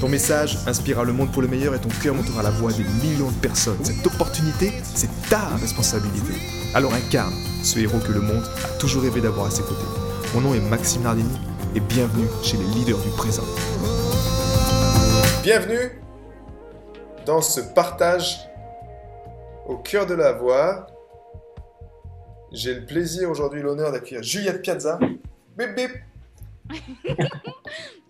Ton message inspirera le monde pour le meilleur et ton cœur montera la voix des millions de personnes. Cette opportunité, c'est ta responsabilité. Alors incarne ce héros que le monde a toujours rêvé d'avoir à ses côtés. Mon nom est Maxime Nardini et bienvenue chez les leaders du présent. Bienvenue dans ce partage au cœur de la voix. J'ai le plaisir aujourd'hui, l'honneur d'accueillir Juliette Piazza. Bip bip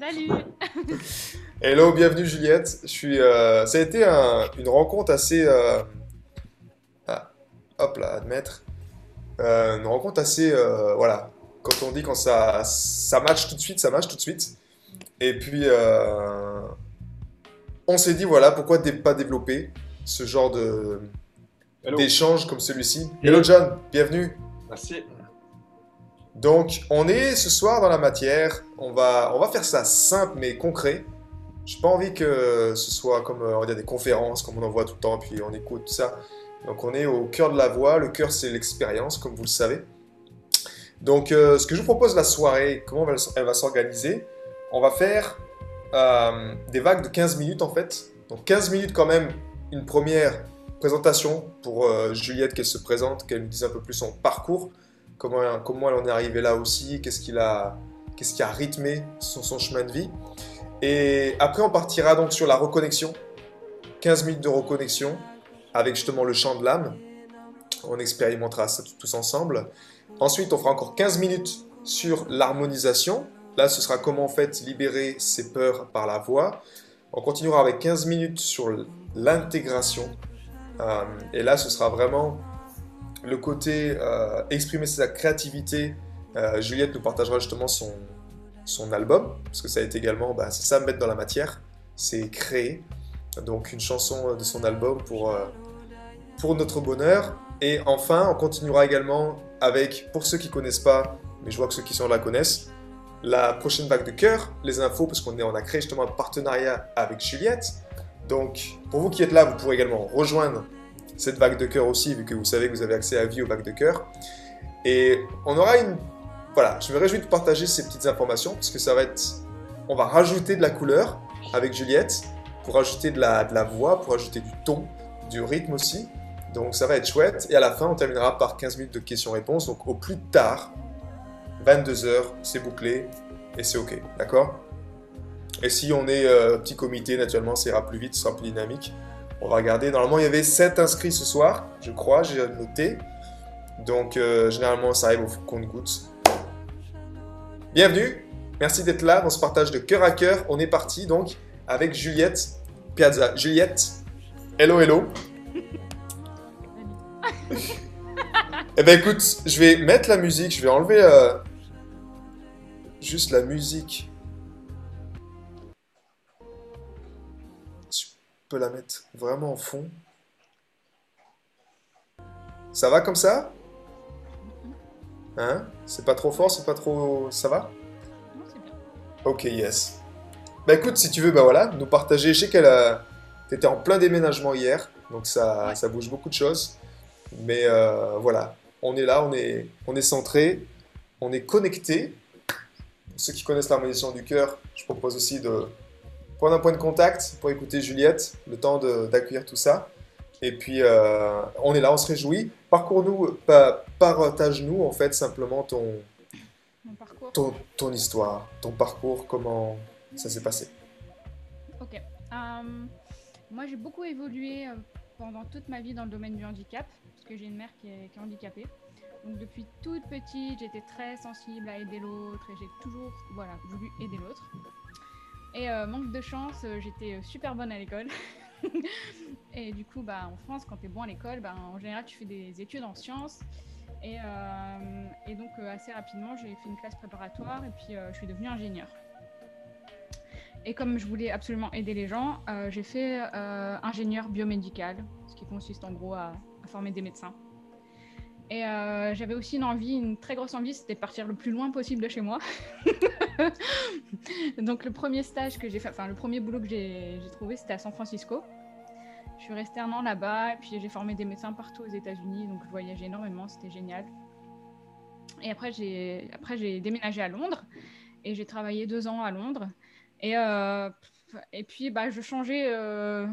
Salut Hello, bienvenue Juliette. Je suis, euh, ça a été une rencontre assez... Euh, ah, hop là, admettre. Euh, une rencontre assez... voilà, quand on dit quand ça, ça match tout de suite, ça match tout de suite. Et puis, on s'est dit, voilà, pourquoi pas développer ce genre de d'échange comme celui-ci. Hello John, bienvenue. Merci. Donc, on est ce soir dans la matière. On va, on va faire ça simple mais concret. J'ai pas envie que ce soit comme euh, on va dire, des conférences, comme on en voit tout le temps, puis on écoute tout ça. Donc, on est au cœur de la voix. Le cœur, c'est l'expérience, comme vous le savez. Donc, euh, ce que je vous propose la soirée, comment elle va s'organiser On va faire euh, des vagues de 15 minutes en fait. Donc, 15 minutes quand même, une première présentation pour Juliette, qu'elle se présente, qu'elle nous dise un peu plus son parcours comment, comment elle en est arrivée là aussi, qu'est-ce, qui a rythmé son chemin de vie. Et après, on partira donc sur la reconnexion, 15 minutes de reconnexion avec justement le chant de l'âme. On expérimentera ça tous ensemble. Ensuite, on fera encore 15 minutes sur l'harmonisation. Là, ce sera comment en fait libérer ses peurs par la voix. On continuera avec 15 minutes sur l'intégration. Euh, et là, ce sera vraiment le côté euh, exprimer sa créativité, euh, Juliette nous partagera justement son, son album, parce que ça a été également, bah, c'est ça, mettre dans la matière, c'est créer. Donc une chanson de son album pour, euh, pour notre bonheur. Et enfin, on continuera également avec, pour ceux qui connaissent pas, mais je vois que ceux qui sont là connaissent, la prochaine vague de cœur, les infos, parce qu'on on a créé justement un partenariat avec Juliette. Donc, pour vous qui êtes là, vous pourrez également rejoindre cette vague de cœur aussi, vu que vous savez que vous avez accès à vie aux vagues de cœur. Et on aura une... Voilà, je me réjouis de partager ces petites informations, parce que ça va être... On va rajouter de la couleur avec Juliette, pour rajouter de la, de la voix, pour ajouter du ton, du rythme aussi. Donc ça va être chouette. Et à la fin, on terminera par 15 minutes de questions-réponses. Donc au plus tard, 22h, c'est bouclé et c'est OK. D'accord? Et si on est euh, petit comité, naturellement, ça ira plus vite, ce sera plus dynamique. On va regarder. Normalement, il y avait 7 inscrits ce soir, je crois, j'ai noté. Donc, euh, généralement, ça arrive au compte-gouttes. Bienvenue. Merci d'être là dans ce partage de cœur à cœur. On est parti donc avec Juliette Piazza. Juliette, hello, hello. eh ben écoute, je vais mettre la musique, je vais enlever euh, juste la musique peux la mettre vraiment en fond. Ça va comme ça? Hein C'est pas trop fort, c'est pas trop... Ça va Non, c'est bien. Ok, yes. Bah écoute, si tu veux, bah voilà, nous partager. Je sais qu'elle a... T'étais en plein déménagement hier, donc ça, ça bouge beaucoup de choses. Mais euh, voilà, on est là, on est, on est centré, on est connecté. Pour ceux qui connaissent l'harmonisation du cœur, je propose aussi de prendre un point de contact pour écouter Juliette, le temps d'accueillir tout ça. Et puis, euh, on est là, on se réjouit. Parcours-nous, partage-nous en fait simplement ton, ton, ton, histoire, ton parcours, comment ça s'est passé. Ok. Euh, moi, j'ai beaucoup évolué euh, pendant toute ma vie dans le domaine du handicap, parce que j'ai une mère qui est, qui est handicapée. Donc depuis toute petite, j'étais très sensible à aider l'autre et j'ai toujours voilà, voulu aider l'autre. Et euh, manque de chance, j'étais super bonne à l'école. et du coup, bah, en France, quand tu es bon à l'école, bah, en général, tu fais des études en sciences. Et, et donc, assez rapidement, j'ai fait une classe préparatoire et puis je suis devenue ingénieure. Et comme je voulais absolument aider les gens, euh, j'ai fait euh, ingénieur biomédical, ce qui consiste en gros à, former des médecins. Et euh, j'avais aussi une envie, une très grosse envie, c'était de partir le plus loin possible de chez moi. Donc le premier stage que j'ai fait, enfin le premier boulot que j'ai trouvé, c'était à San Francisco. Je suis restée un an là-bas, et puis j'ai formé des médecins partout aux États-Unis, donc je voyageais énormément, c'était génial. Et après j'ai après j'ai déménagé à Londres et j'ai travaillé deux ans à Londres. Et euh, et puis bah je changeais euh,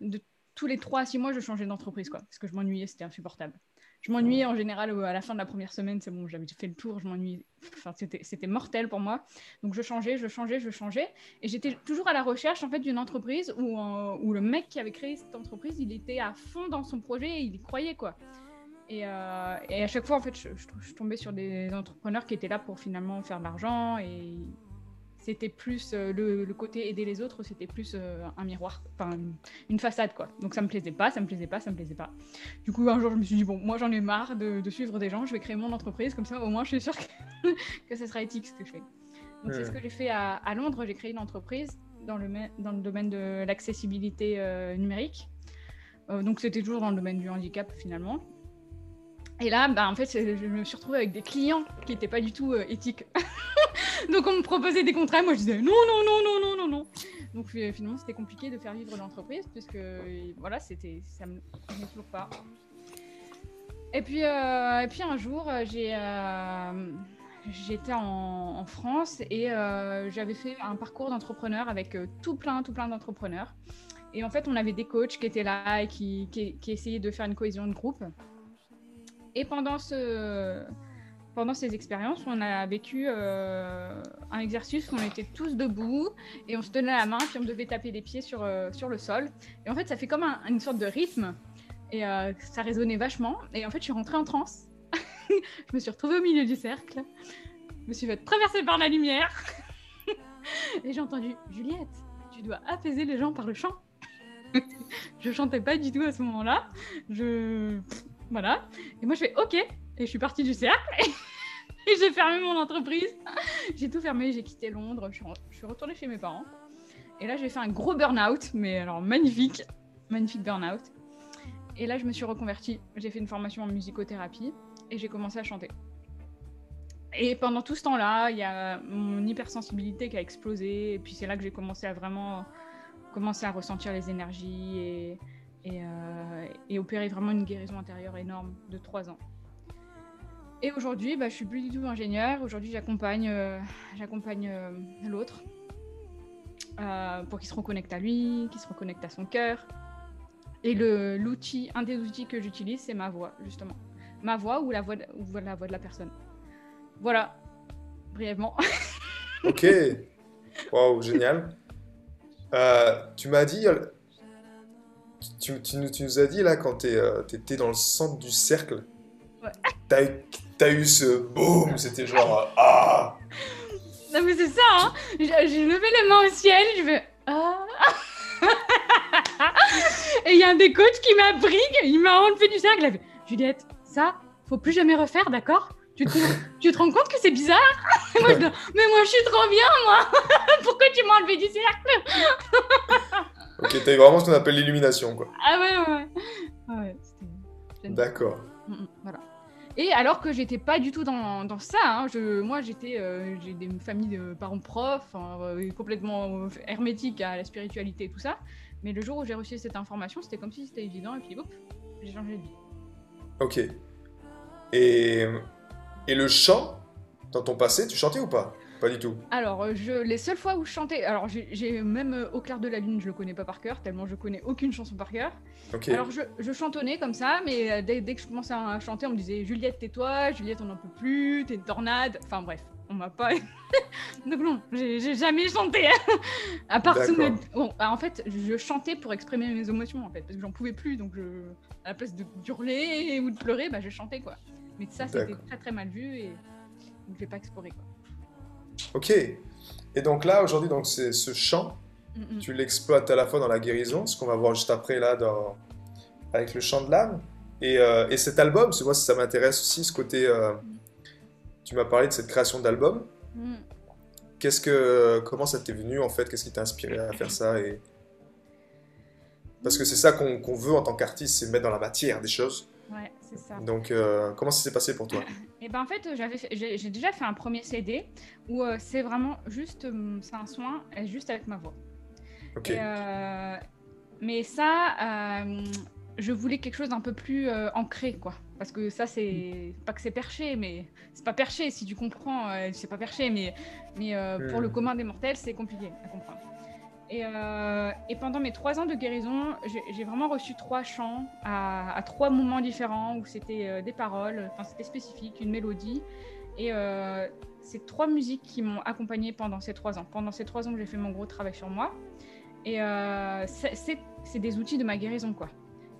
de tous les trois à six mois, je changeais d'entreprise quoi, parce que je m'ennuyais, c'était insupportable. Je m'ennuyais en général à la fin de la première semaine, c'est bon, j'avais fait le tour, je m'ennuyais. Enfin, c'était mortel pour moi. Donc je changeais, je changeais, je changeais. Et j'étais toujours à la recherche en fait d'une entreprise où, euh, où le mec qui avait créé cette entreprise, il était à fond dans son projet et il y croyait quoi. Et, euh, et à chaque fois, en fait, je, je- je tombais sur des entrepreneurs qui étaient là pour finalement faire de l'argent et c'était plus euh, le, le côté aider les autres, c'était plus euh, un miroir, enfin une- une façade quoi. Donc ça me plaisait pas, ça me plaisait pas, ça me plaisait pas. Du coup, un jour, je me suis dit bon, moi j'en ai marre de, de suivre des gens, je vais créer mon entreprise comme ça, au moins je suis sûre que, que ce sera éthique ce que je fais. Donc c'est ce que j'ai fait à, à Londres. J'ai créé une entreprise dans le, ma- dans le domaine de l'accessibilité euh, numérique. Donc c'était toujours dans le domaine du handicap finalement. Et là, bah, en fait, je me suis retrouvée avec des clients qui n'étaient pas du tout éthiques. donc on me proposait des contrats, moi je disais non, non, non, non, non, non, non. Donc fi- finalement, c'était compliqué de faire vivre l'entreprise puisque euh, voilà, c'était, ça me convenait toujours pas. Et puis, euh, et puis un jour, euh, j'ai, euh, j'étais en, France et euh, j'avais fait un parcours d'entrepreneur avec euh, tout plein, tout plein d'entrepreneurs. Et en fait, on avait des coachs qui étaient là et qui, qui essayaient de faire une cohésion de groupe. Et pendant, ce, pendant ces expériences, on a vécu euh, un exercice où on était tous debout et on se tenait la main, puis on devait taper les pieds sur, euh, sur le sol. Et en fait, ça fait comme un- une sorte de rythme. Et euh, ça résonnait vachement. Et en fait, je suis rentrée en transe. je me suis retrouvée au milieu du cercle. Je me suis fait traverser par la lumière. et j'ai entendu Juliette, tu dois apaiser les gens par le chant. je chantais pas du tout à ce moment-là. Je. Voilà. Et moi, je fais OK. Et je suis partie du cercle. et j'ai fermé mon entreprise. j'ai tout fermé. J'ai quitté Londres. Je suis, retournée chez mes parents. Et là, j'ai fait un gros burn-out. Mais alors, magnifique. Magnifique burn-out. Et là, je me suis reconvertie. J'ai fait une formation en musicothérapie. Et j'ai commencé à chanter. Et pendant tout ce temps-là, il y a mon hypersensibilité qui a explosé. Et puis c'est là que j'ai commencé à vraiment commencer à ressentir les énergies et, et, euh, et opérer vraiment une guérison intérieure énorme de trois ans. Et aujourd'hui, bah, je suis plus du tout ingénieur. Aujourd'hui, j'accompagne, euh, j'accompagne euh, l'autre euh, pour qu'il se reconnecte à lui, qu'il se reconnecte à son cœur. Et le, l'outil, un des outils que j'utilise, c'est ma voix, justement. Ma voix ou la voix de, ou la voix de la personne. Voilà, brièvement. Ok. Waouh, génial. Tu m'as dit, tu, tu nous as dit là quand tu étais dans le centre du cercle, Ouais. t'as eu, t'as eu ce boom, c'était genre ah. Non mais c'est ça, hein J'ai levé les mains au ciel, je fais ah Et il y a un des coachs qui m'a pris, il m'a enlevé du cercle, il a fait Juliette, ça, faut plus jamais refaire, d'accord? Tu te, tu te rends compte que c'est bizarre? Et moi, je dis, Mais moi je suis trop bien, moi Pourquoi tu m'as enlevé du cercle? Ok, t'as eu vraiment ce qu'on appelle l'illumination quoi. Ah ouais, ouais, ouais. D'accord. Mm, mm, voilà. Et alors que j'étais pas du tout dans, dans ça, hein, moi j'étais, euh, j'ai des familles de parents profs, euh, complètement euh, hermétiques à la spiritualité et tout ça. Mais le jour où j'ai reçu cette information, c'était comme si c'était évident et puis hop, j'ai changé de vie. Ok. Et, et le chant, dans ton passé, tu chantais ou pas? Pas du tout. Alors, euh, je, les seules fois où je chantais, alors j'ai même euh, Au clair de la lune, je le connais pas par cœur, tellement je connais aucune chanson par cœur. Alors je, je chantonnais comme ça, mais euh, dès, dès que je commençais à chanter, on me disait Juliette, tais-toi, Juliette, on n'en peut plus, t'es une tornade. Enfin bref, on m'a pas. Donc non, j'ai jamais chanté. à part sous D'accord. mes- Bon, bah, en fait, je chantais pour exprimer mes émotions en fait, parce que j'en pouvais plus, donc je... à la place de hurler ou de pleurer, bah je chantais quoi. Mais ça, c'était très très mal vu et donc je l'ai pas exploré quoi. Ok. Et donc là, aujourd'hui, donc c'est ce chant, Mm, mm. tu l'exploites à la fois dans la guérison, ce qu'on va voir juste après là, dans... avec le chant de l'âme, et, euh, et cet album, parce que moi ça m'intéresse aussi, ce côté... euh, Tu m'as parlé de cette création d'album. Mm. Qu'est-ce que, comment ça t'est venu en fait? Qu'est-ce qui t'a inspiré à faire ça? Et... Parce que c'est ça qu'on veut en tant qu'artiste, c'est mettre dans la matière des choses. Ouais, ça. Donc, euh, comment ça s'est passé pour toi Et ben en fait, fait- j'ai déjà fait un premier CD où euh, c'est vraiment juste, c'est un soin, euh, juste avec ma voix. Ok. Et, euh, mais ça, euh, je voulais quelque chose d'un peu plus euh, ancré, quoi. Parce que ça, c'est pas que c'est perché, mais c'est pas perché. Si tu comprends, euh, c'est pas perché, mais, mais euh, pour le commun des mortels, c'est compliqué à comprendre. Et, euh, et pendant mes trois ans de guérison, j'ai vraiment reçu trois chants à, à trois moments différents où c'était euh, des paroles, enfin c'était spécifique, une mélodie. Et euh, c'est trois musiques qui m'ont accompagnée pendant ces trois ans. Pendant ces trois ans que j'ai fait mon gros travail sur moi. Et euh, c'est- des outils de ma guérison, quoi.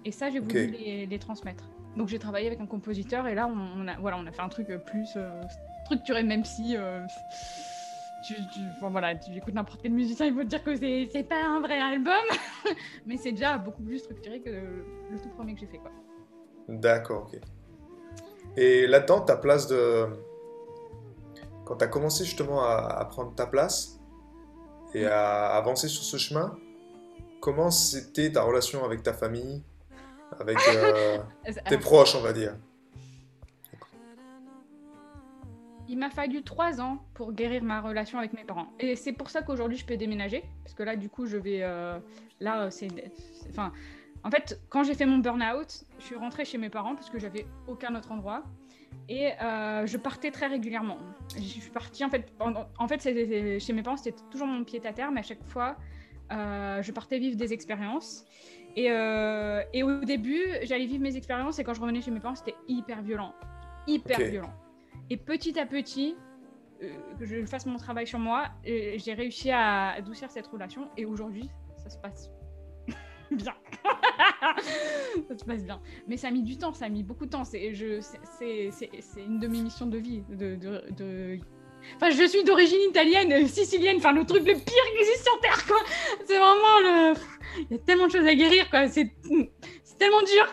Et ça, j'ai voulu les, les transmettre. Donc j'ai travaillé avec un compositeur et là, on, on a, voilà, on a fait un truc plus structuré, même si... tu, tu- enfin, voilà, tu écoutes n'importe quel musicien, il va te dire que c'est c'est pas un vrai album, mais c'est déjà beaucoup plus structuré que le, le tout premier que j'ai fait. Quoi. D'accord, ok. Et là-dedans, ta place de. Quand tu as commencé justement à, à prendre ta place et à avancer sur ce chemin, comment c'était ta relation avec ta famille, avec euh, tes proches, on va dire? Il m'a fallu trois ans pour guérir ma relation avec mes parents. Et c'est pour ça qu'aujourd'hui je peux déménager. Parce que là, du coup, je vais. euh, là, euh, c'est. Enfin. En fait, quand j'ai fait mon burn-out, je suis rentrée chez mes parents parce que j'avais aucun autre endroit. Et euh, je partais très régulièrement. Je suis partie, en fait. En fait, chez mes parents, c'était toujours mon pied à terre, mais à chaque fois, euh, je partais vivre des expériences. Et, euh, et au début, j'allais vivre mes expériences et quand je revenais chez mes parents, c'était hyper violent. Hyper violent. Et petit à petit, euh, que je fasse mon travail sur moi, euh, j'ai réussi à adoucir cette relation et aujourd'hui, ça se passe bien. ça se passe bien. Mais ça a mis du temps, ça a mis beaucoup de temps. C'est une de mes missions de vie. Enfin, je suis d'origine italienne, sicilienne, enfin le truc le pire qui existe sur Terre, quoi. C'est vraiment le... Il y a tellement de choses à guérir, quoi. C'est tellement dur.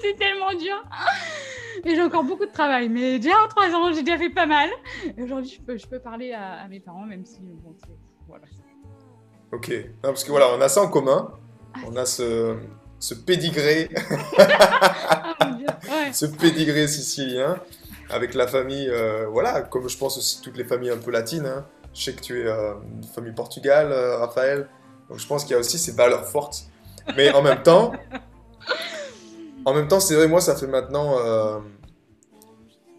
c'est tellement dur. Et j'ai encore beaucoup de travail, mais déjà en trois ans, j'ai déjà fait pas mal. Et aujourd'hui, je peux, je peux parler à, à mes parents, même si, bon. Voilà. Ok. Non, parce que voilà, on a ça en commun. On a ce, ce pédigré, Ah. Ouais. ce pédigré sicilien avec la famille, euh, voilà, comme je pense aussi toutes les familles un peu latines. hein. Je sais que tu es euh, une famille Portugal, euh, Raphaël. Donc je pense qu'il y a aussi ces valeurs fortes. Mais en même temps, en même temps, c'est vrai, moi, ça fait maintenant, euh,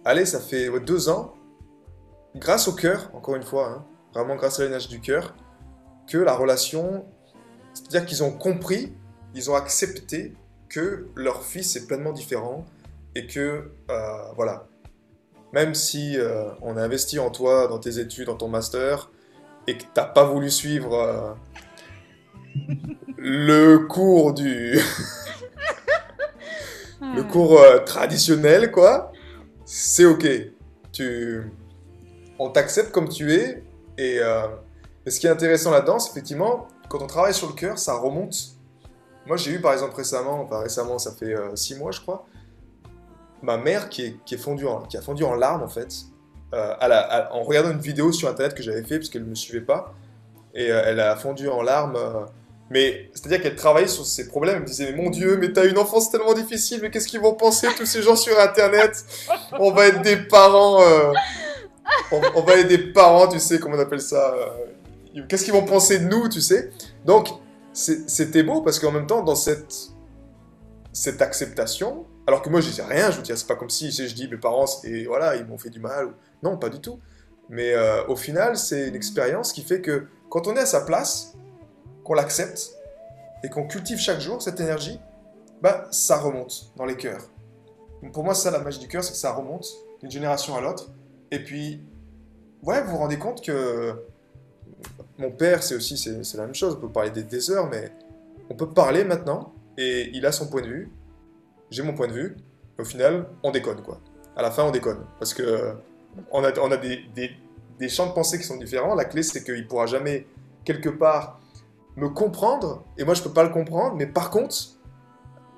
allez, ça fait deux ans, grâce au cœur, encore une fois, hein, vraiment grâce à l'énergie du cœur, que la relation, c'est-à-dire qu'ils ont compris, ils ont accepté que leur fils est pleinement différent et que, euh, voilà, même si euh, on a investi en toi, dans tes études, dans ton master, et que t'as pas voulu suivre le cours du, le Ah. cours euh, traditionnel, quoi, c'est ok. Tu, on t'accepte comme tu es. Et, euh, et ce qui est intéressant là-dedans, c'est effectivement, quand on travaille sur le cœur, ça remonte. Moi, j'ai eu par exemple récemment, enfin récemment, ça fait euh, six mois, je crois, ma mère qui, est, qui, est fondue qui a fondu en larmes, en fait, euh, en regardant une vidéo sur Internet que j'avais fait, parce qu'elle ne me suivait pas. Et euh, elle a fondu en larmes. Mais c'est-à-dire qu'elle travaillait sur ses problèmes. Elle me disait, mon Dieu, mais t'as une enfance tellement difficile, mais qu'est-ce qu'ils vont penser tous ces gens sur Internet? On va être des parents... euh, on, va être des parents, tu sais, comment on appelle ça euh, Qu'est-ce qu'ils vont penser de nous, tu sais? Donc, c'était beau parce qu'en même temps, dans cette, acceptation, alors que moi, je disais rien, je veux dire, c'est pas comme si je dis mes parents, c'était, voilà, ils m'ont fait du mal. Non, pas du tout. Mais euh, au final, c'est une expérience qui fait que quand on est à sa place, qu'on l'accepte et qu'on cultive chaque jour cette énergie, bah, ça remonte dans les cœurs. Pour moi, ça la magie du cœur, c'est que ça remonte d'une génération à l'autre. Et puis, vous vous rendez compte que mon père, c'est aussi c'est la même chose. On peut parler des, heures, mais on peut parler maintenant et il a son point de vue. J'ai mon point de vue. Au final, on déconne quoi. À la fin, on déconne parce que on a, on a des, des, des champs de pensée qui sont différents. La clé, c'est qu'il pourra jamais quelque part me comprendre et moi, je peux pas le comprendre. Mais par contre,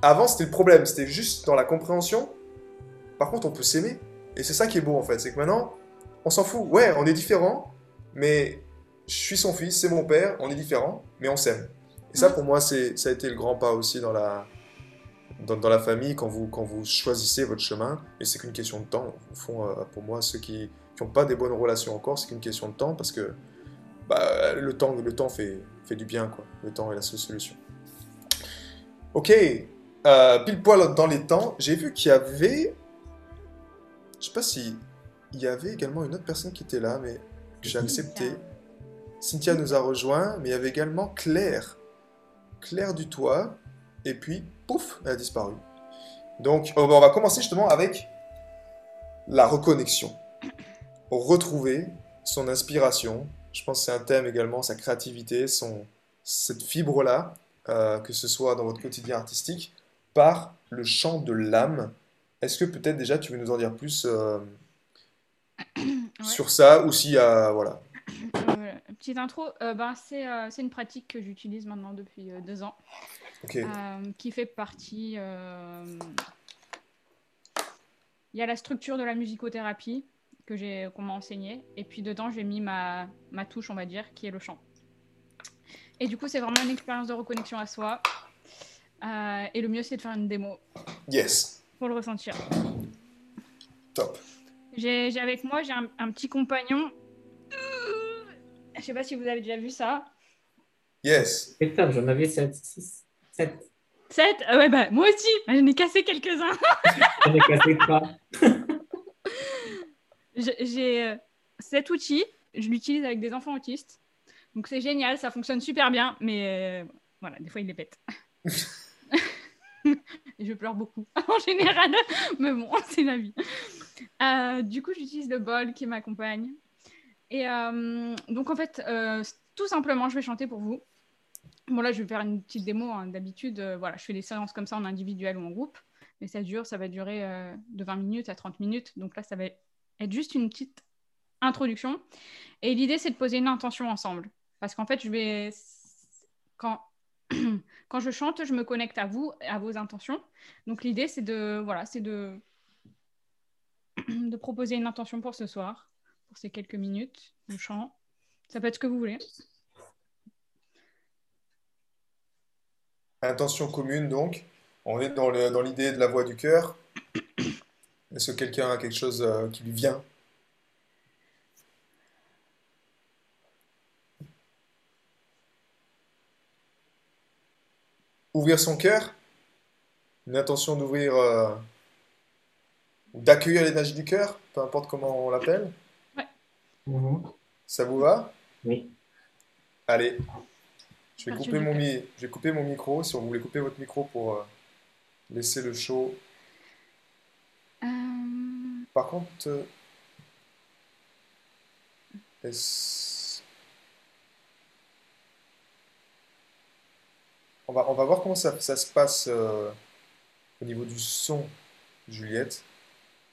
avant, c'était le problème. C'était juste dans la compréhension. Par contre, on peut s'aimer. Et c'est ça qui est beau en fait. C'est que maintenant, on s'en fout. Ouais, on est différents. mais je suis son fils, c'est mon père, on est différents, mais on s'aime. Et ça, pour moi, c'est, ça a été le grand pas aussi dans la, dans, dans la famille, quand vous, quand vous choisissez votre chemin. Et c'est qu'une question de temps. Au fond, euh, pour moi, ceux qui n'ont pas des bonnes relations encore, c'est qu'une question de temps, parce que bah, le temps, le temps fait, fait du bien, quoi. Le temps est la seule solution. Ok, euh, pile poil dans les temps, j'ai vu qu'il y avait... Je sais pas si... Il y avait également une autre personne qui était là, mais que j'ai accepté. Cynthia nous a rejoint, mais il y avait également Claire. Claire du toit. Et puis, pouf, elle a disparu. Donc, euh, on va commencer justement avec la reconnexion. Retrouver son inspiration. Je pense que c'est un thème également, sa créativité, son, cette fibre-là, euh, que ce soit dans votre quotidien artistique, par le chant de l'âme. Est-ce que peut-être déjà tu veux nous en dire plus euh, sur ça, ou s'il y a... Voilà. Euh, petite intro, euh, c'est euh, c'est une pratique que j'utilise maintenant depuis deux ans, qui fait partie. Il y a la structure de la musicothérapie que j'ai qu'on m'a enseigné, et puis dedans j'ai mis ma, ma touche, on va dire, qui est le chant. Et du coup, c'est vraiment une expérience de reconnexion à soi. Euh, et le mieux, c'est de faire une démo Yes. pour le ressentir. Top. J'ai j'ai avec moi, j'ai un, un petit compagnon. Je sais pas si vous avez déjà vu ça. Yes. J'en avais 7, 6, 7. 7 Ouais, bah moi aussi, j'en ai cassé quelques-uns. J'en ai cassé 3. J'ai- euh, cet outil, je l'utilise avec des enfants autistes. Donc c'est génial, ça fonctionne super bien, mais euh, voilà, des fois il les pète. Je pleure beaucoup en général, mais bon, c'est la vie. Euh, du coup, j'utilise le bol qui m'accompagne. Et euh, donc en fait, tout simplement, je vais chanter pour vous. Bon là, je vais faire une petite démo. hein. D'habitude, voilà, je fais des séances comme ça en individuel ou en groupe, mais ça dure, ça va durer de 20 minutes à 30 minutes. Donc là, ça va être juste une petite introduction. Et l'idée, c'est de poser une intention ensemble. Parce qu'en fait, je vais. Quand... Quand je chante, je me connecte à vous, à vos intentions. Donc l'idée, c'est de. Voilà, c'est de. de proposer une intention pour ce soir, pour ces quelques minutes de chant. Ça peut être ce que vous voulez. Intention commune, donc. On est dans le- dans l'idée de la voix du cœur. Est-ce que quelqu'un a quelque chose euh, qui lui vient? Ouvrir son cœur? Une intention d'ouvrir, euh, ou d'accueillir l'énergie du cœur, peu importe comment on l'appelle? Mhm. Ça vous va? Oui. Allez, je vais Partir couper du mon, cœur. mi- je vais couper mon micro. Si vous voulez couper votre micro pour euh, laisser le show. Euh, Par contre, euh, est-ce- on va, on va voir comment ça, ça se passe euh, au niveau du son, Juliette.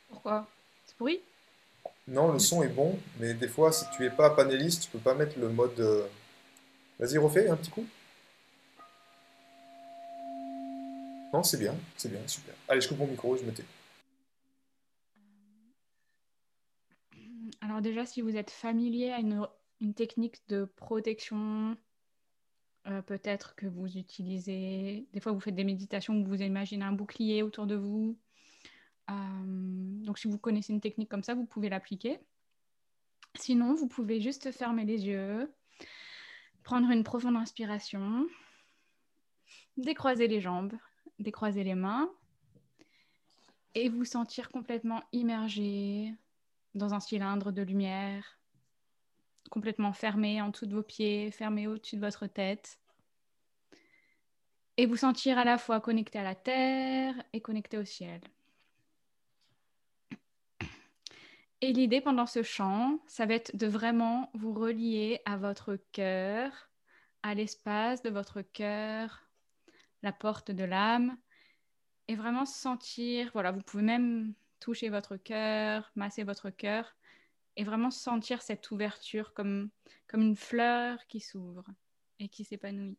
Pourquoi? C'est pourri? Non, le son est bon, mais des fois, si tu es pas panéliste, tu peux pas mettre le mode. Vas-y, refais un petit coup. Non, c'est bien, c'est bien, super. Allez, je coupe mon micro, je me tais. Déjà, si vous êtes familier à une, une technique de protection, euh, peut-être que vous utilisez, des fois vous faites des méditations où vous imaginez un bouclier autour de vous. Euh, donc si vous connaissez une technique comme ça, vous pouvez l'appliquer. Sinon, vous pouvez juste fermer les yeux, prendre une profonde inspiration, décroiser les jambes, décroiser les mains et vous sentir complètement immergé dans un cylindre de lumière, complètement fermé en dessous de vos pieds, fermé au-dessus de votre tête. Et vous sentir à la fois connecté à la terre et connecté au ciel. Et l'idée pendant ce chant, ça va être de vraiment vous relier à votre cœur, à l'espace de votre cœur, la porte de l'âme, et vraiment sentir, voilà, vous pouvez même toucher votre cœur, masser votre cœur, et vraiment sentir cette ouverture comme, comme une fleur qui s'ouvre et qui s'épanouit.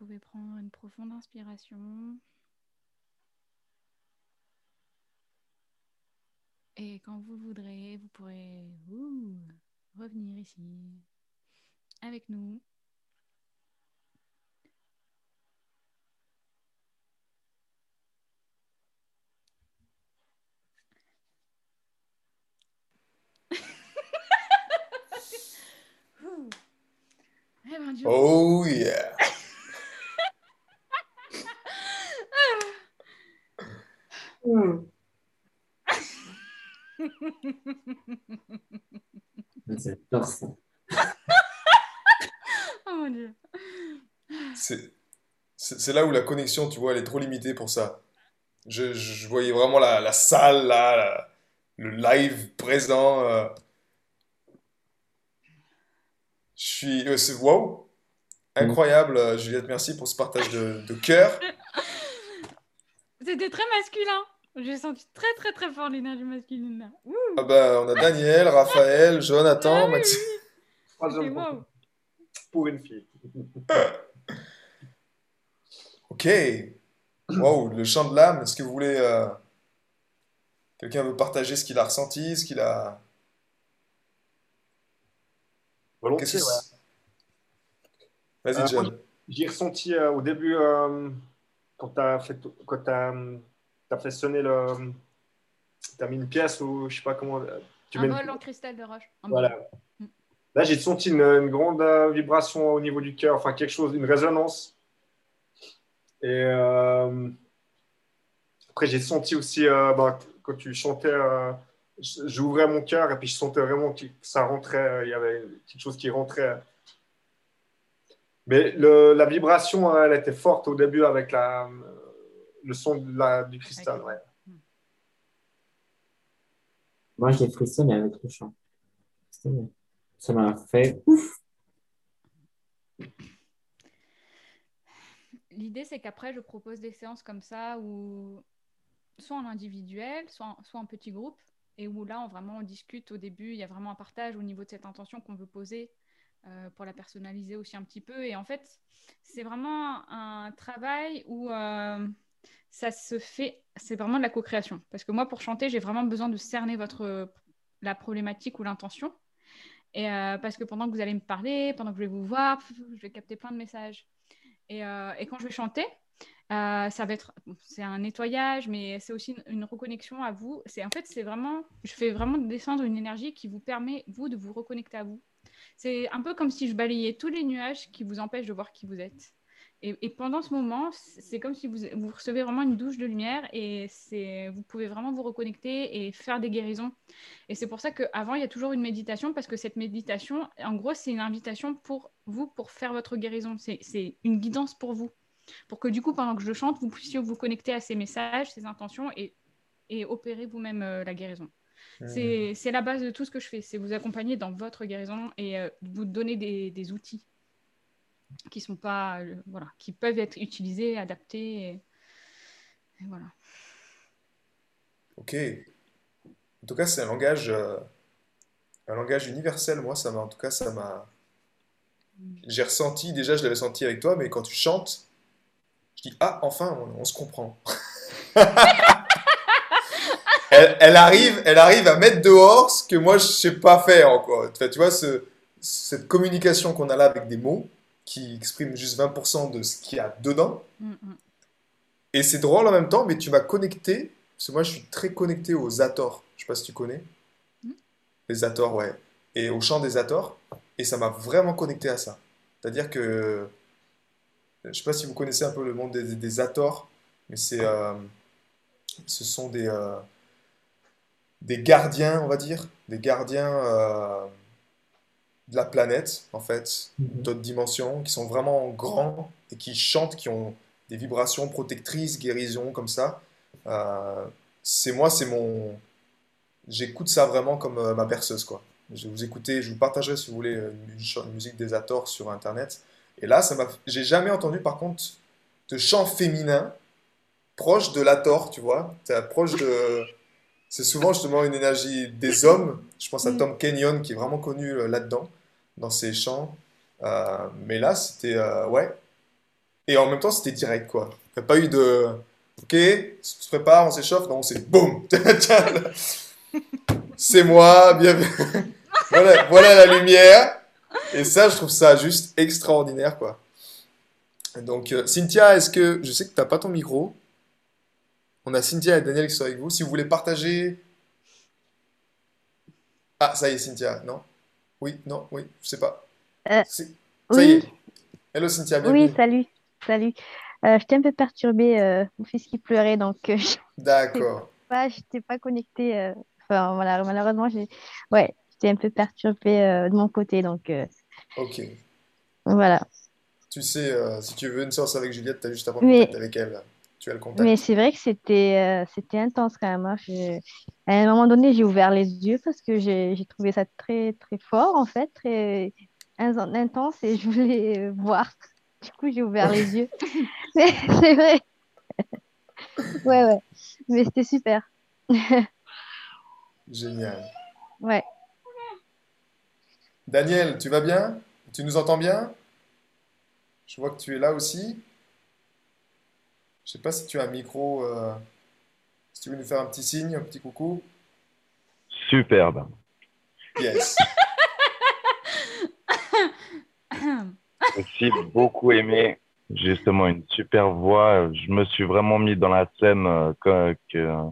pouvez prendre une profonde inspiration. Et quand vous le voudrez, vous pourrez revenir ici avec nous. Eh oh yeah. Ça. oh mon dieu. C'est là où la connexion, tu vois, elle est trop limitée pour ça. Je, je voyais vraiment la, la salle là, le live présent. Euh. Je suis. Euh, c'est wow! Incroyable, euh, Juliette, merci pour ce partage de, de cœur. C'était très masculin. J'ai senti très très très fort l'énergie masculine. Ah bah, on a Daniel, Raphaël, Jonathan, Ah oui, Maxime. C'était wow. Pour une fille. Ok. Wow, le chant de l'âme. Est-ce que vous voulez. euh, Quelqu'un veut partager ce qu'il a ressenti, ce qu'il a. Volontiers, Qu'est-ce que ouais. c'est Vas-y, Euh, John. J'ai ressenti euh, au début, euh, quand tu as, fait, quand t'as, t'as fait sonner le. Tu as mis une pièce ou je sais pas comment. Tu Un mets une- bol en cristal de roche. Voilà. Mm. Là, j'ai senti une, une grande euh, vibration au niveau du cœur, enfin quelque chose, une résonance. Et euh, après, j'ai senti aussi, euh, bah, quand tu chantais, euh, j'ouvrais mon cœur et puis je sentais vraiment que ça rentrait, il y avait quelque chose qui rentrait. Mais le- la vibration, elle était forte au début avec la, le son de la- du cristal. ouais. Moi, j'ai frissonné avec le chant. Ça m'a fait ouf. L'idée, c'est qu'après, je propose des séances comme ça où soit en individuel, soit en, soit en petit groupe, et où là, on, vraiment, on discute au début, il y a vraiment un partage au niveau de cette intention qu'on veut poser euh, pour la personnaliser aussi un petit peu. Et en fait, c'est vraiment un travail où euh, ça se fait, c'est vraiment de la co-création. Parce que moi, pour chanter, j'ai vraiment besoin de cerner votre, la problématique ou l'intention. Et euh, parce que pendant que vous allez me parler, pendant que je vais vous voir, je vais capter plein de messages. Et, euh, quand je vais chanter, euh, ça va être, c'est un nettoyage, mais c'est aussi une, une reconnexion à vous. C'est en fait, c'est vraiment, je fais vraiment descendre une énergie qui vous permet vous de vous reconnecter à vous. C'est un peu comme si je balayais tous les nuages qui vous empêchent de voir qui vous êtes. Et, et pendant ce moment, c'est comme si vous, vous, recevez vraiment une douche de lumière et vous pouvez vraiment vous reconnecter et faire des guérisons. Et c'est pour ça qu'avant, il y a toujours une méditation parce que cette méditation, en gros, c'est une invitation pour vous pour faire votre guérison. C'est une guidance pour vous. Pour que du coup, pendant que je chante, vous puissiez vous connecter à ces messages, ces intentions et, et opérer vous-même euh, la guérison. Mmh. C'est la base de tout ce que je fais. C'est vous accompagner dans votre guérison et euh, vous donner des, des outils qui sont pas euh, voilà qui peuvent être utilisés adaptés et, voilà. Ok. En tout cas c'est un langage euh, un langage universel. Moi ça m'a en tout cas ça m'a j'ai ressenti déjà je l'avais senti avec toi mais quand tu chantes je dis ah enfin on, se comprend. Elle, arrive elle arrive à mettre dehors ce que moi je sais pas faire quoi tu vois ce, cette communication qu'on a là avec des mots qui exprime juste 20% de ce qu'il y a dedans. Mm -hmm. Et c'est drôle en même temps, mais tu m'as connecté, parce que moi je suis très connecté aux Ators. Je sais pas si tu connais. Mm -hmm. Les Ators, ouais. Et au chant des Ators. Et ça m'a vraiment connecté à ça. C'est-à-dire que. Je sais pas si vous connaissez un peu le monde des, des Ators, mais c'est. Euh, ce sont des. Euh, des gardiens, on va dire. Des gardiens. Euh, de la planète, en fait, mm -hmm. d'autres dimensions, qui sont vraiment grands et qui chantent, qui ont des vibrations protectrices, guérison, comme ça. Euh, c'est moi, c'est mon... J'écoute ça vraiment comme euh, ma berceuse, quoi. Je vais vous écouter, je vous partagerai, si vous voulez, une, une musique des Ators sur Internet. Et là, ça m'a... J'ai jamais entendu, par contre, de chant féminin proche de l'Ator, tu vois. C'est proche de... C'est souvent justement une énergie des hommes. Je pense à Tom Kenyon qui est vraiment connu euh, là-dedans, dans ses chants. Euh, mais là, c'était. Euh, ouais. Et en même temps, c'était direct, quoi. Il n'y a pas eu de. Ok, on se prépare, on s'échauffe. Non, c'est boum. C'est moi, bienvenue. voilà, voilà la lumière. Et ça, je trouve ça juste extraordinaire, quoi. Donc, euh, Cynthia, est-ce que. Je sais que tu n'as pas ton micro. On a Cynthia et Daniel qui sont avec vous. Si vous voulez partager. Ah, ça y est, Cynthia, non? Oui, non, oui, je sais pas. Euh, Ça y est. Hello, Cynthia, bienvenue. oui, salut, salut. Euh, j'étais un peu perturbée, euh, mon fils qui pleurait, donc euh, je D'accord. pas, j'étais pas connectée. euh, enfin, voilà, malheureusement, j'ai, ouais, j'étais un peu perturbée de mon côté, donc Ok. voilà. Tu sais, si tu veux une séance avec Juliette, tu as juste à prendre Mais- contact avec elle. Tu as le contact. Mais c'est vrai que c'était, euh, c'était intense quand même. hein. Je- À un moment donné, j'ai ouvert les yeux parce que j'ai, j'ai trouvé ça très, très fort en fait, très in- intense, et je voulais voir. Du coup, j'ai ouvert les yeux. Mais C'est vrai. Ouais, ouais. Mais c'était super. Génial. Ouais. Daniel, tu vas bien? Tu nous entends bien? Je vois que tu es là aussi. Je sais pas si tu as un micro. euh, Si tu veux nous faire un petit signe, un petit coucou. Superbe. Yes. J'ai aussi beaucoup aimé justement une super voix. Je me suis vraiment mis dans la scène euh, que- que-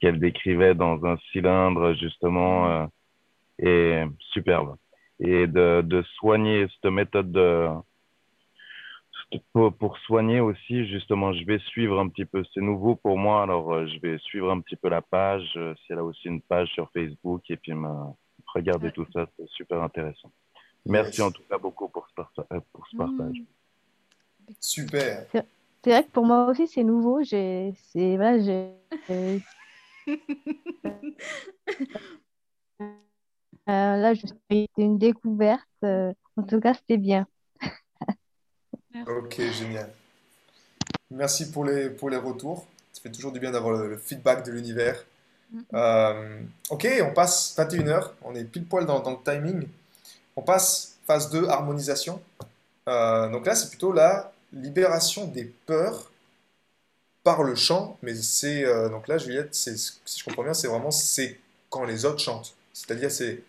qu'elle décrivait dans un cylindre justement euh, et superbe. Et de, de soigner cette méthode de pour, pour soigner aussi justement, je vais suivre un petit peu. C'est nouveau pour moi, alors euh, je vais suivre un petit peu la page. Euh, Si elle a aussi une page sur Facebook et puis me regarder Ouais. tout ça, c'est super intéressant. Merci Yes. en tout cas beaucoup pour ce, euh, pour ce partage. Mm. Super. C'est vrai que pour moi aussi, c'est nouveau. J'ai, c'est, voilà, Euh, là, je suis c'était une découverte. euh, en tout cas, c'était bien. Ok, génial. Merci pour les, pour les retours. Ça fait toujours du bien d'avoir le, le feedback de l'univers. Mm. Euh, ok, on passe 21h. On est pile poil dans, dans le timing. On passe phase 2, harmonisation. Euh, donc là, c'est plutôt la libération des peurs par le chant. Mais c'est. euh, donc là, Juliette, si je comprends bien, c'est vraiment c'est quand les autres chantent. C'est-à-dire, c'est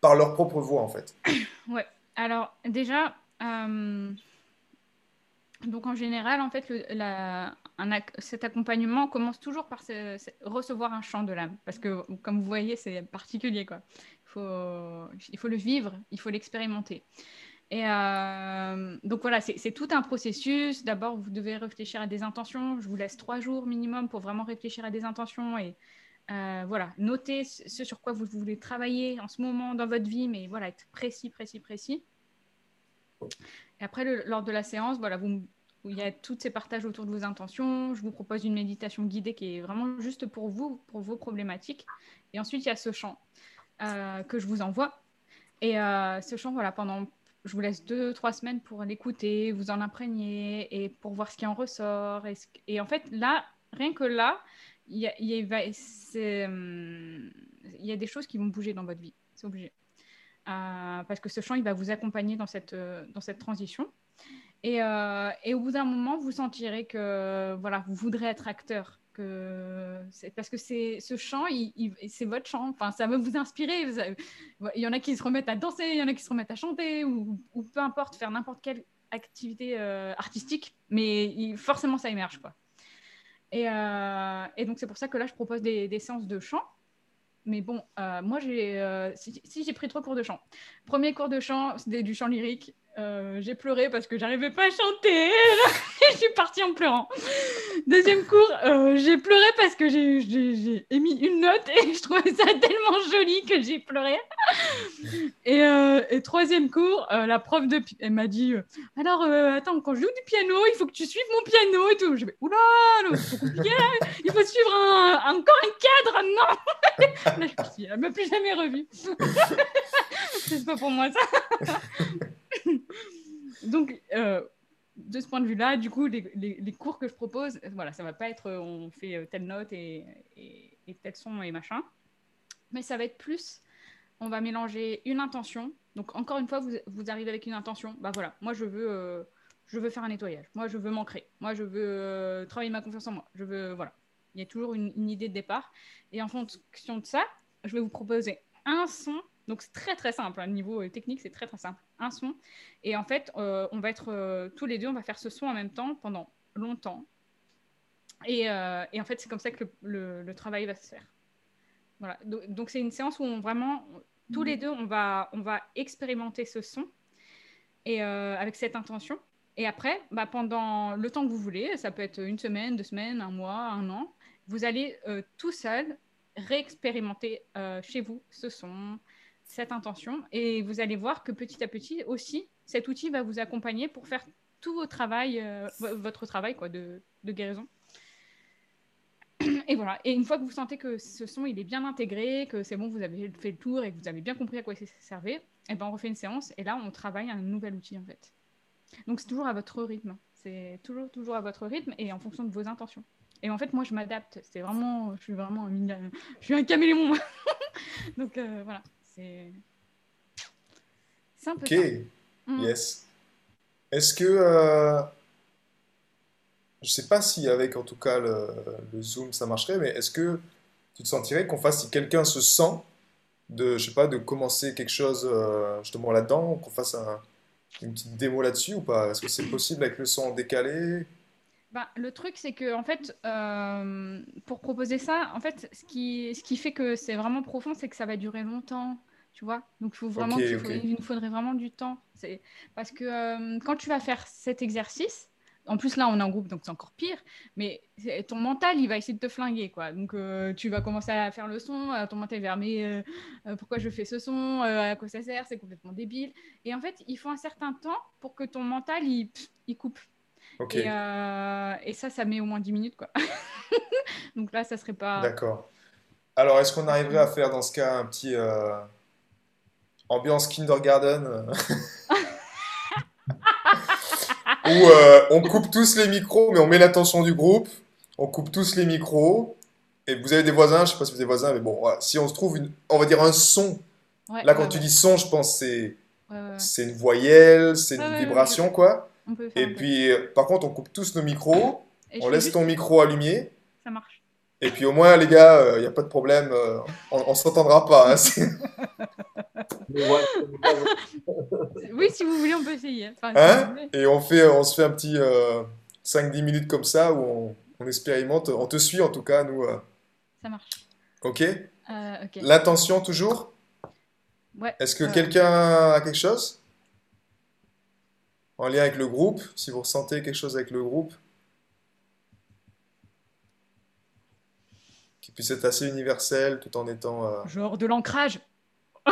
par leur propre voix, en fait. Alors, déjà, euh, donc en général, en fait, cet accompagnement commence toujours par recevoir un chant de l'âme. Parce que, comme vous voyez, c'est particulier, quoi. Il faut, le vivre, il faut l'expérimenter. Et euh, donc voilà, c'est tout un processus. D'abord, vous devez réfléchir à des intentions. Je vous laisse trois jours minimum pour vraiment réfléchir à des intentions et euh, voilà, noter ce sur quoi vous voulez travailler en ce moment dans votre vie, mais voilà, être précis, précis, précis. Et après, lors de la séance, voilà, il y a tous ces partages autour de vos intentions. Je vous propose une méditation guidée qui est vraiment juste pour vous, pour vos problématiques. Et ensuite, il y a ce chant euh, que je vous envoie. Et euh, ce chant, voilà, pendant, je vous laisse deux, trois semaines pour l'écouter, vous en imprégner et pour voir ce qui en ressort. Et, en fait, là, rien que là, il y hum, il y a des choses qui vont bouger dans votre vie. C'est obligé. Euh, parce que ce chant, il va vous accompagner dans cette, euh, dans cette transition. Et, euh, et au bout d'un moment, vous sentirez que voilà, vous voudrez être acteur. Que parce que c'est ce chant, c'est votre chant. Enfin, ça va vous inspirer. Il y en a qui se remettent à danser, il y en a qui se remettent à chanter, ou, peu importe, faire n'importe quelle activité artistique. Mais forcément, ça émerge, quoi. Et, et donc, c'est pour ça que là, je propose des, des séances de chant. Mais bon, euh, moi, j'ai, euh, si, si j'ai pris trois cours de chant. Premier cours de chant, c'était du chant lyrique. Euh, j'ai pleuré parce que j'arrivais pas à chanter. je suis partie en pleurant. Deuxième cours, euh, j'ai pleuré parce que j'ai, émis une note et je trouvais ça tellement joli que j'ai pleuré. Et, euh, troisième cours, la prof de, elle m'a dit alors attends quand je joue du piano, il faut que tu suives mon piano et tout. Je vais oula. Il faut suivre un, encore un cadre. Non. Là, je me suis elle m'a plus jamais revue. c'est pas pour moi ça. Donc, euh, de ce point de vue-là, du coup, les, cours que je propose, euh, voilà, ça va pas être euh, on fait telle note et, et, et tel son et machin, mais ça va être plus, on va mélanger une intention. Donc, encore une fois, vous, arrivez avec une intention. Bah voilà, moi je veux, je veux faire un nettoyage. Moi, je veux m'ancrer. Moi, je veux travailler ma confiance en moi. Je veux, voilà. Il y a toujours une idée de départ. Et en fonction de ça, je vais vous proposer un son. Donc, c'est très, très simple. Au niveau euh, technique, c'est très, très simple. Un son. Et en fait, euh, on va être euh, tous les deux, on va faire ce son en même temps pendant longtemps. Et, en fait, c'est comme ça que le, travail va se faire. Voilà. Do- Donc, c'est une séance où vraiment, tous les deux, on va, on va expérimenter ce son et avec cette intention. Et après, bah, pendant le temps que vous voulez, ça peut être une semaine, deux semaines, un mois, un an, vous allez tout seul réexpérimenter chez vous ce son, cette intention, et vous allez voir que petit à petit aussi, cet outil va vous accompagner pour faire tout vos travail, euh, vo- votre travail quoi, de, guérison. Et voilà. Et une fois que vous sentez que ce son il est bien intégré, que c'est bon, vous avez fait le tour et que vous avez bien compris à quoi ça servait, et ben on refait une séance et là on travaille un nouvel outil en fait. Donc c'est toujours à votre rythme. C'est toujours toujours à votre rythme et en fonction de vos intentions. Et en fait moi je m'adapte. C'est vraiment, je suis vraiment un, je suis un caméléon. Donc euh, voilà, c'est c'est un peu Ok, ça. Mm. yes. Est-ce que, euh, je sais pas si avec en tout cas le, le Zoom ça marcherait, mais est-ce que tu te sentirais qu'on fasse, si quelqu'un se sent de, je sais pas, de commencer quelque chose euh, justement là-dedans, qu'on fasse un- une petite démo là-dessus ou pas? Est-ce que c'est possible avec le son décalé? Ben, le truc, c'est que en fait, euh, pour proposer ça, en fait, ce qui, ce qui fait que c'est vraiment profond, c'est que ça va durer longtemps, tu vois. Donc, il faut vraiment, il nous faudrait vraiment du temps. C'est parce que euh, quand tu vas faire cet exercice, en plus là, on est en groupe, donc c'est encore pire. Mais ton mental, il va essayer de te flinguer, quoi. Donc, euh, tu vas commencer à faire le son, euh, ton mental va mais euh, pourquoi je fais ce son, à quoi ça sert, c'est complètement débile. Et en fait, il faut un certain temps pour que ton mental, il, coupe. Et, et ça, ça met au moins 10 minutes, quoi. Donc là, ça serait pas... d'accord. Alors, est-ce qu'on arriverait à faire dans ce cas un petit ambiance kindergarten euh, où euh, on coupe tous les micros, mais on met l'attention du groupe, on coupe tous les micros, et vous avez des voisins, je sais pas si vous avez des voisins, mais bon, voilà, si on se trouve, une, on va dire un son, Ouais, là quand ouais, tu ouais. dis son, je pense que c'est c'est une voyelle, c'est une vibration, quoi. Et puis, euh, par contre, on coupe tous nos micros, Et on laisse juste- ton micro allumé, Ça marche. et puis au moins, les gars, il n'y a pas de problème, on, on s'entendra pas. hein, Oui, si vous voulez, on peut essayer. Enfin, Hein. Et on fait, on se fait un petit euh, 5-10 minutes comme ça où on, on expérimente. On te suit en tout cas, nous. euh, Ça marche. ok? Euh, ok. L'intention toujours? Ouais. Est-ce que Euh, quelqu'un a quelque chose? En lien avec le groupe, si vous ressentez quelque chose avec le groupe, qui puisse être assez universel tout en étant. euh, Genre de l'ancrage.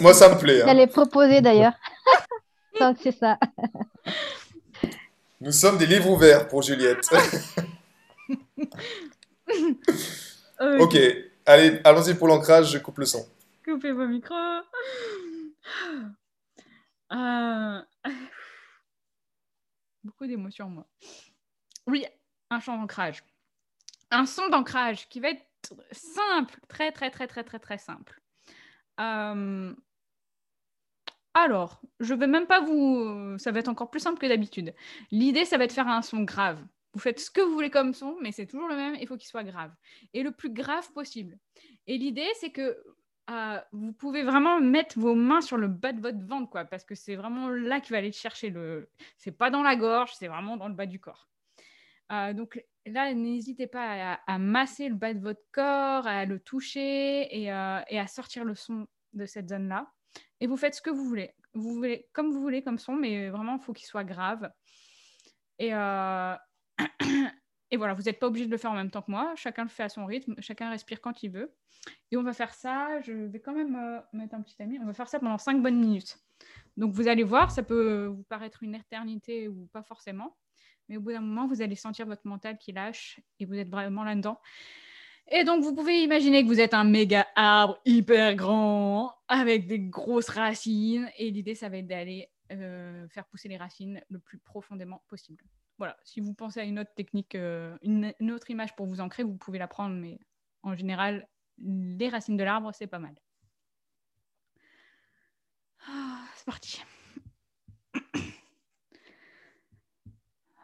Moi, ça me plaît. hein. J'allais proposer d'ailleurs. Donc c'est ça. Nous sommes des livres ouverts pour Juliette. Ok, allez, allons-y pour l'ancrage, je coupe le son. Coupez vos micros. Euh, Beaucoup d'émotions, moi. Oui, un chant d'ancrage. Un son d'ancrage qui va être simple, très, très, très, très, très, très simple. Euh, Alors, je vais même pas vous... Ça va être encore plus simple que d'habitude. L'idée, ça va être de faire un son grave. Vous faites ce que vous voulez comme son, mais c'est toujours le même, il faut qu'il soit grave. Et le plus grave possible. Et l'idée, c'est que euh, vous pouvez vraiment mettre vos mains sur le bas de votre ventre, quoi, parce que c'est vraiment là qu'il va aller chercher le. C'est pas dans la gorge, c'est vraiment dans le bas du corps. Euh, donc là, n'hésitez pas à, masser le bas de votre corps, à le toucher et, euh, et à sortir le son de cette zone-là. Et vous faites ce que vous voulez. Vous voulez comme vous voulez comme son, mais vraiment, il faut qu'il soit grave. Et, euh, et voilà, vous n'êtes pas obligé de le faire en même temps que moi. Chacun le fait à son rythme, chacun respire quand il veut. Et on va faire ça, je vais quand même euh, mettre un petit ami, on va faire ça pendant 5 bonnes minutes. Donc vous allez voir, ça peut vous paraître une éternité ou pas forcément, mais au bout d'un moment, vous allez sentir votre mental qui lâche et vous êtes vraiment là-dedans. Et donc vous pouvez imaginer que vous êtes un méga arbre hyper grand avec des grosses racines et l'idée, ça va être d'aller euh, faire pousser les racines le plus profondément possible. Voilà, si vous pensez à une autre technique, euh, une, autre image pour vous ancrer, vous pouvez la prendre, mais en général, les racines de l'arbre, c'est pas mal. Ah, c'est parti.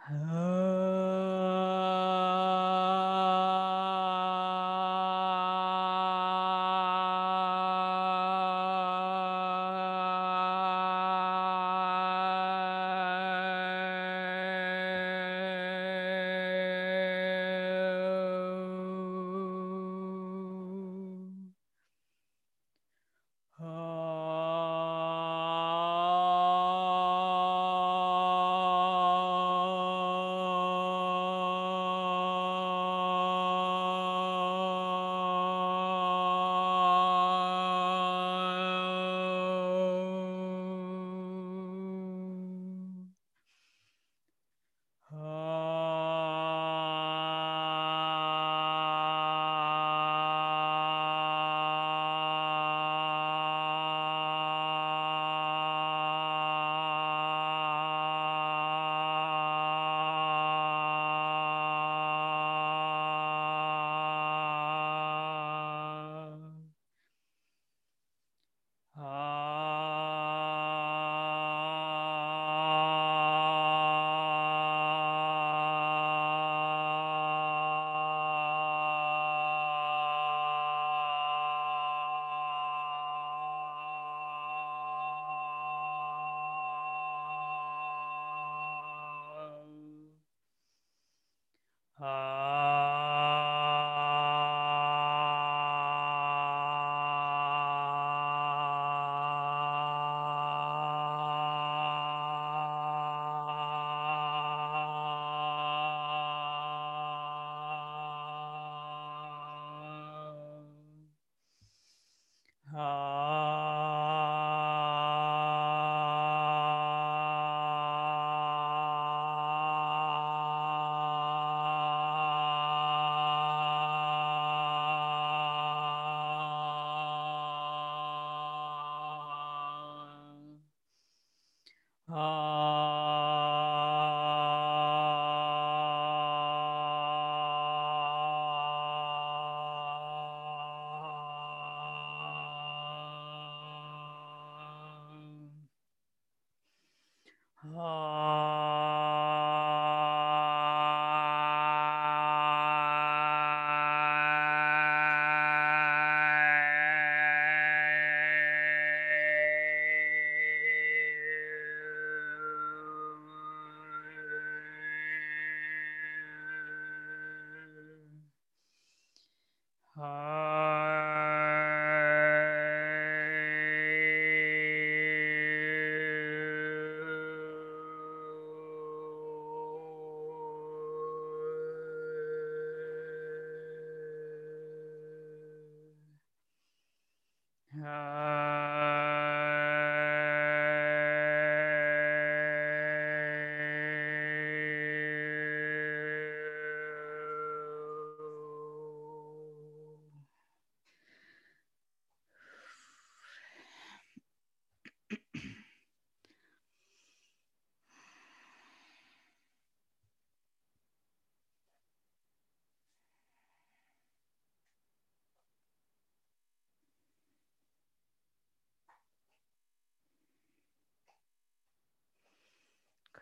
Oh.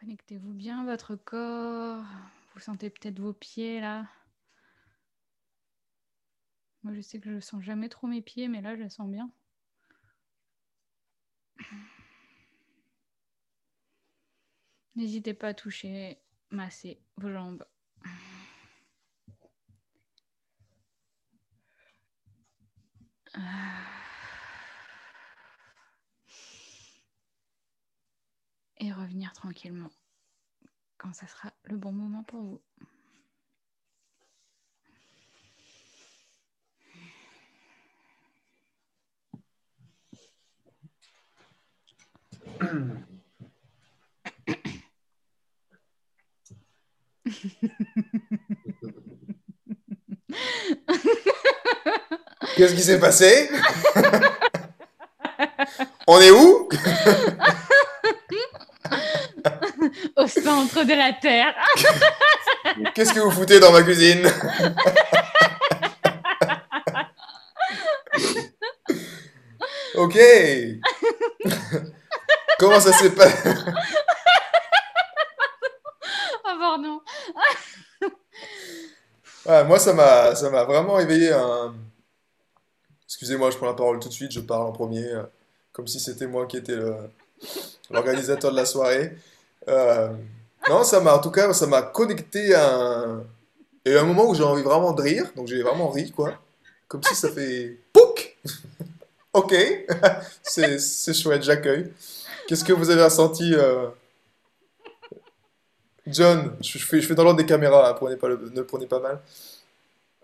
Connectez-vous bien votre corps. Vous sentez peut-être vos pieds là. Moi, je sais que je ne sens jamais trop mes pieds, mais là, je les sens bien. N'hésitez pas à toucher, masser vos jambes. Et revenir tranquillement quand ça sera le bon moment pour vous. Qu'est-ce qui s'est passé? On est où Au centre de la Terre. Qu'est-ce que vous foutez dans ma cuisine? Ok. Comment ça s'est passé Oh pardon. Ouais, moi, ça m'a, ça m'a vraiment éveillé un. Excusez-moi, je prends la parole tout de suite, je parle en premier, euh, comme si c'était moi qui étais l'organisateur de la soirée. Euh, non, ça m'a, en tout cas, ça m'a connecté à un. À un moment où j'ai envie vraiment de rire, donc j'ai vraiment ri, quoi. Comme si ça fait. Pouc! Ok, c'est, c'est chouette, j'accueille. Qu'est-ce que vous avez ressenti, euh, John? Je, je fais, je fais dans l'ordre des caméras, hein, ne le prenez pas mal.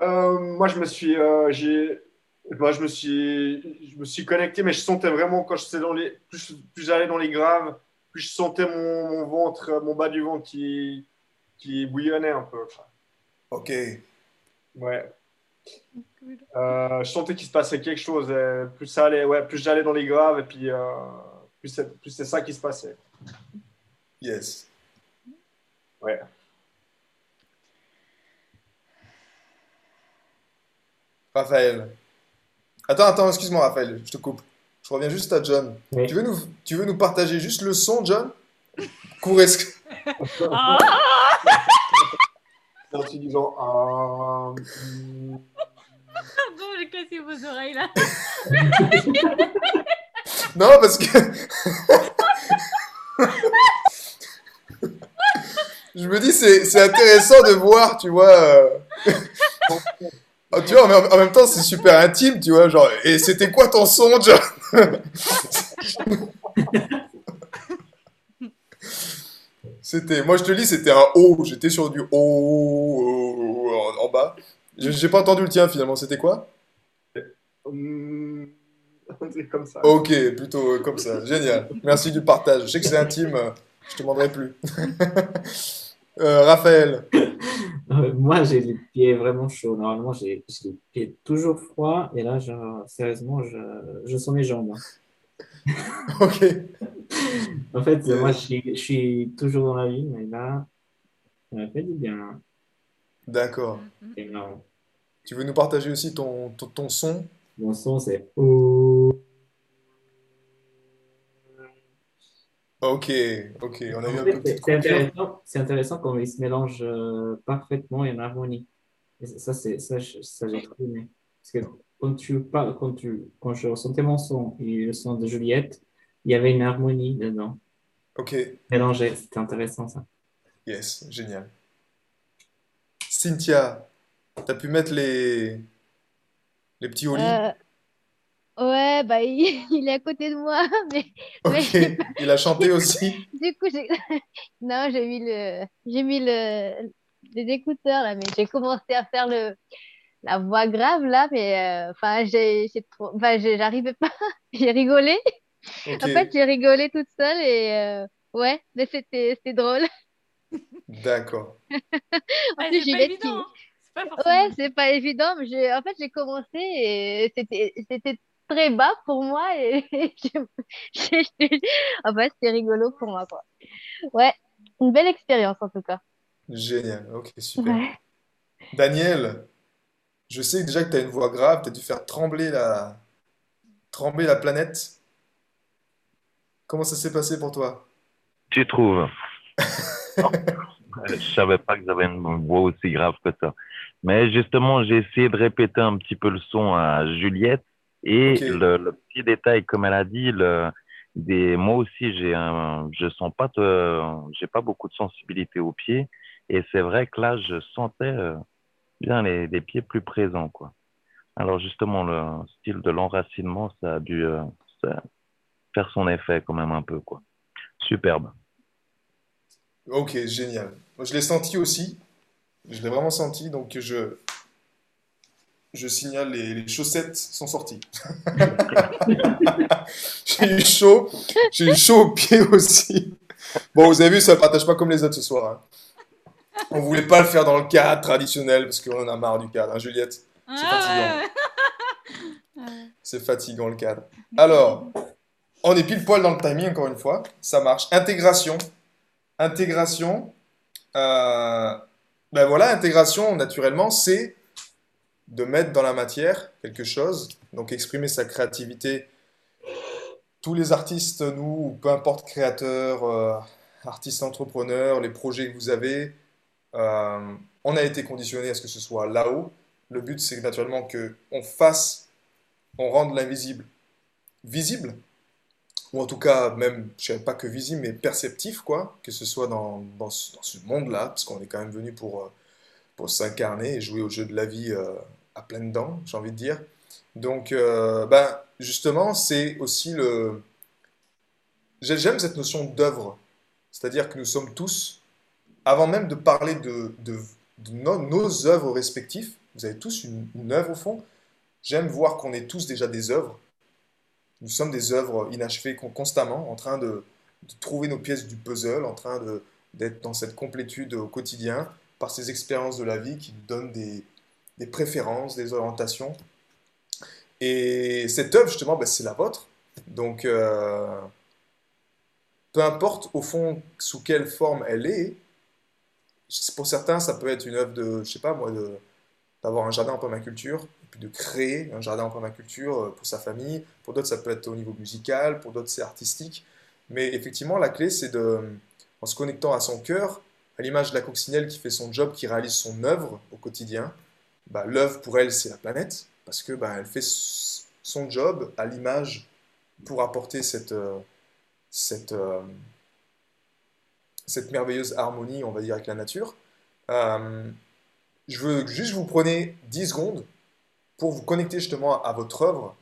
Euh, moi, je me suis, euh, je me suis, je me suis connecté, mais je sentais vraiment quand j'étais dans les, plus, plus dans les graves, plus je sentais mon, mon ventre, mon bas du ventre qui, qui bouillonnait un peu. Ok. Ouais. Euh, je sentais qu'il se passait quelque chose. euh, plus ça allait, ouais, plus j'allais dans les graves, et puis euh, plus c'est ça qui se passait. Yes. Ouais. Raphaël. Attends, attends, excuse-moi, Raphaël, je te coupe. Je reviens juste à John. Oui. Tu veux nous, tu veux nous partager juste le son, John? Est Ah En se disant, ah, Pardon, j'ai cassé vos oreilles là. Non, parce que. Je me dis, c'est c'est intéressant de voir, tu vois. euh, oh, tu vois, mais en, même temps, c'est super intime, tu vois. Genre, et c'était quoi ton son, John? C'était, moi je te lis, c'était un O. J'étais sur du O, O, en, en bas. Je- J'ai pas entendu le tien finalement. C'était quoi? c'est comme ça. Ok, plutôt euh, comme ça. Génial. Merci du partage. Je sais que c'est intime. euh, Je te demanderai plus. Euh, Raphaël. Euh, Moi, j'ai les pieds vraiment chauds. Normalement, j'ai les pieds toujours froids. Et là, sérieusement, je, je sens mes jambes. hein. Ok. En fait, Euh. moi, je suis, je suis toujours dans la vie, mais là, ça m'a fait du bien. hein. D'accord. Tu veux nous partager aussi ton, ton, ton son? Mon son, c'est oh. Ok, ok. On a eu un En peu c'est c'est intéressant, c'est intéressant quand ils se mélangent euh, parfaitement et en harmonie. Et ça, c'est ça, je- ça j'ai trop aimé. Parce que quand tu parles, quand tu, quand je ressentais mon son et le son de Juliette, il y avait une harmonie dedans, Ok, mélangée. C'était intéressant ça. yes, génial. Cynthia, t'as pu mettre les, les petits au lit? Ouais, bah, il, il est à côté de moi, mais Ok, il a chanté aussi. du coup, j'ai... Non, j'ai mis le... J'ai mis le... les écouteurs, là, mais j'ai commencé à faire le... la voix grave, là, mais euh, enfin, j'ai... j'ai trop... enfin, j'arrivais pas, j'ai rigolé. En fait, j'ai rigolé toute seule et euh, ouais, mais c'était c'était drôle. d'accord. En plus, c'est pas Juliette évident. qui- hein. C'est pas forcément. Ouais, c'est pas évident, mais j'ai, en fait, j'ai commencé et c'était, c'était très bas pour moi et en fait, c'était rigolo pour moi, quoi. Ouais, une belle expérience en tout cas. Génial, ok, super. Ouais. Daniel, je sais déjà que tu as une voix grave, tu as dû faire trembler la... trembler la planète. Comment ça s'est passé pour toi? Tu trouves? Je savais pas que j'avais une voix aussi grave que ça. Mais justement, j'ai essayé de répéter un petit peu le son à Juliette. Et le, le petit détail, comme elle a dit, le, des, moi aussi, j'ai un, je sens pas, de, j'ai pas beaucoup de sensibilité aux pieds. Et c'est vrai que là, je sentais euh, bien les, les pieds plus présents, quoi. Alors justement, le style de l'enracinement, ça a dû euh, ça- faire son effet quand même un peu, quoi. Superbe. Ok, génial. Moi, je l'ai senti aussi. Je l'ai vraiment senti, donc je, je signale les, les chaussettes sont sorties. J'ai eu chaud, j'ai eu chaud aux pieds aussi. Bon, vous avez vu, ça ne partage pas comme les autres ce soir. hein. On voulait pas le faire dans le cadre traditionnel parce qu'on en a marre du cadre, hein, Juliette? Ah, ouais. C'est fatigant le cadre. Alors, on est pile poil dans le timing encore une fois. Ça marche. Intégration. Intégration. Euh, ben voilà, intégration, naturellement, c'est de mettre dans la matière quelque chose. Donc exprimer sa créativité. Tous les artistes, nous, ou peu importe créateurs, euh, artistes entrepreneurs, les projets que vous avez, Euh, on a été conditionné à ce que ce soit là-haut. Le but, c'est naturellement que on fasse, on rende l'invisible visible, ou en tout cas même, je ne pas que visible, mais perceptif, quoi, que ce soit dans, dans ce, monde-là, parce qu'on est quand même venu pour, euh, pour s'incarner et jouer au jeu de la vie à pleines dents, j'ai envie de dire. Donc, euh, ben, justement, c'est aussi le... J'aime cette notion d'œuvre, c'est-à-dire que nous sommes tous, avant même de parler de, nos, œuvres respectives, vous avez tous une, une œuvre au fond, j'aime voir qu'on est tous déjà des œuvres, nous sommes des œuvres inachevées constamment, en train de, de trouver nos pièces du puzzle, en train d'être dans cette complétude au quotidien, par ces expériences de la vie qui nous donnent des, des préférences, des orientations. Et cette œuvre, justement, ben, c'est la vôtre. Donc, euh, peu importe au fond sous quelle forme elle est, pour certains, ça peut être une œuvre de, je sais pas moi, d'avoir un jardin en permaculture, puis de créer un jardin en permaculture euh, pour sa famille. Pour d'autres, ça peut être au niveau musical, pour d'autres, c'est artistique. Mais effectivement, la clé, c'est de, en se connectant à son cœur, à l'image de la coccinelle qui fait son job, qui réalise son œuvre au quotidien. Bah, L'œuvre pour elle, c'est la planète, parce que bah, elle fait son job à l'image pour apporter cette, euh, euh, cette merveilleuse harmonie, on va dire, avec la nature. Euh, je veux juste vous prenez 10 secondes pour vous connecter justement à votre œuvre,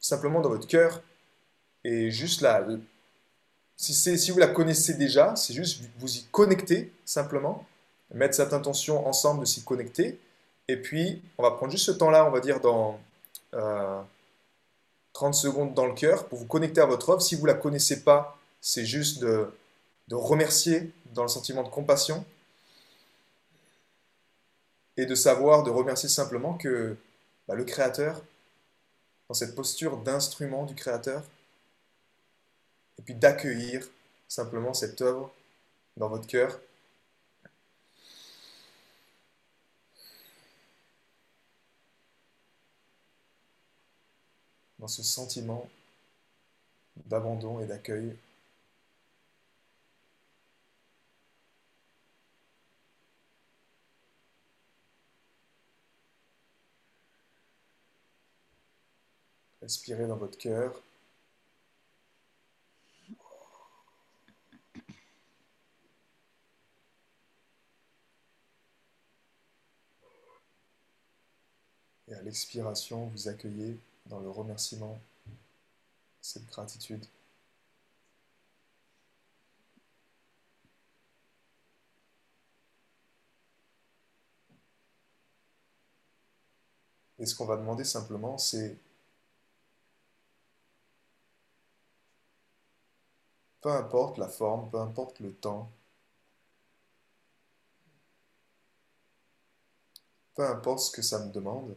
simplement dans votre cœur, et juste là, si vous la connaissez déjà, c'est juste vous y connecter simplement, mettre cette intention ensemble de s'y connecter, et puis on va prendre juste ce temps-là, on va dire dans euh, 30 secondes dans le cœur, pour vous connecter à votre œuvre. Si vous ne la connaissez pas, c'est juste de, de remercier dans le sentiment de compassion, et de savoir, de remercier simplement que bah, le Créateur, dans cette posture d'instrument du Créateur, et puis d'accueillir simplement cette œuvre dans votre cœur. Dans ce sentiment d'abandon et d'accueil Respirez dans votre cœur. Et à l'expiration, vous accueillez dans le remerciement cette gratitude. Et ce qu'on va demander simplement, c'est Peu importe la forme, peu importe le temps, peu importe ce que ça me demande,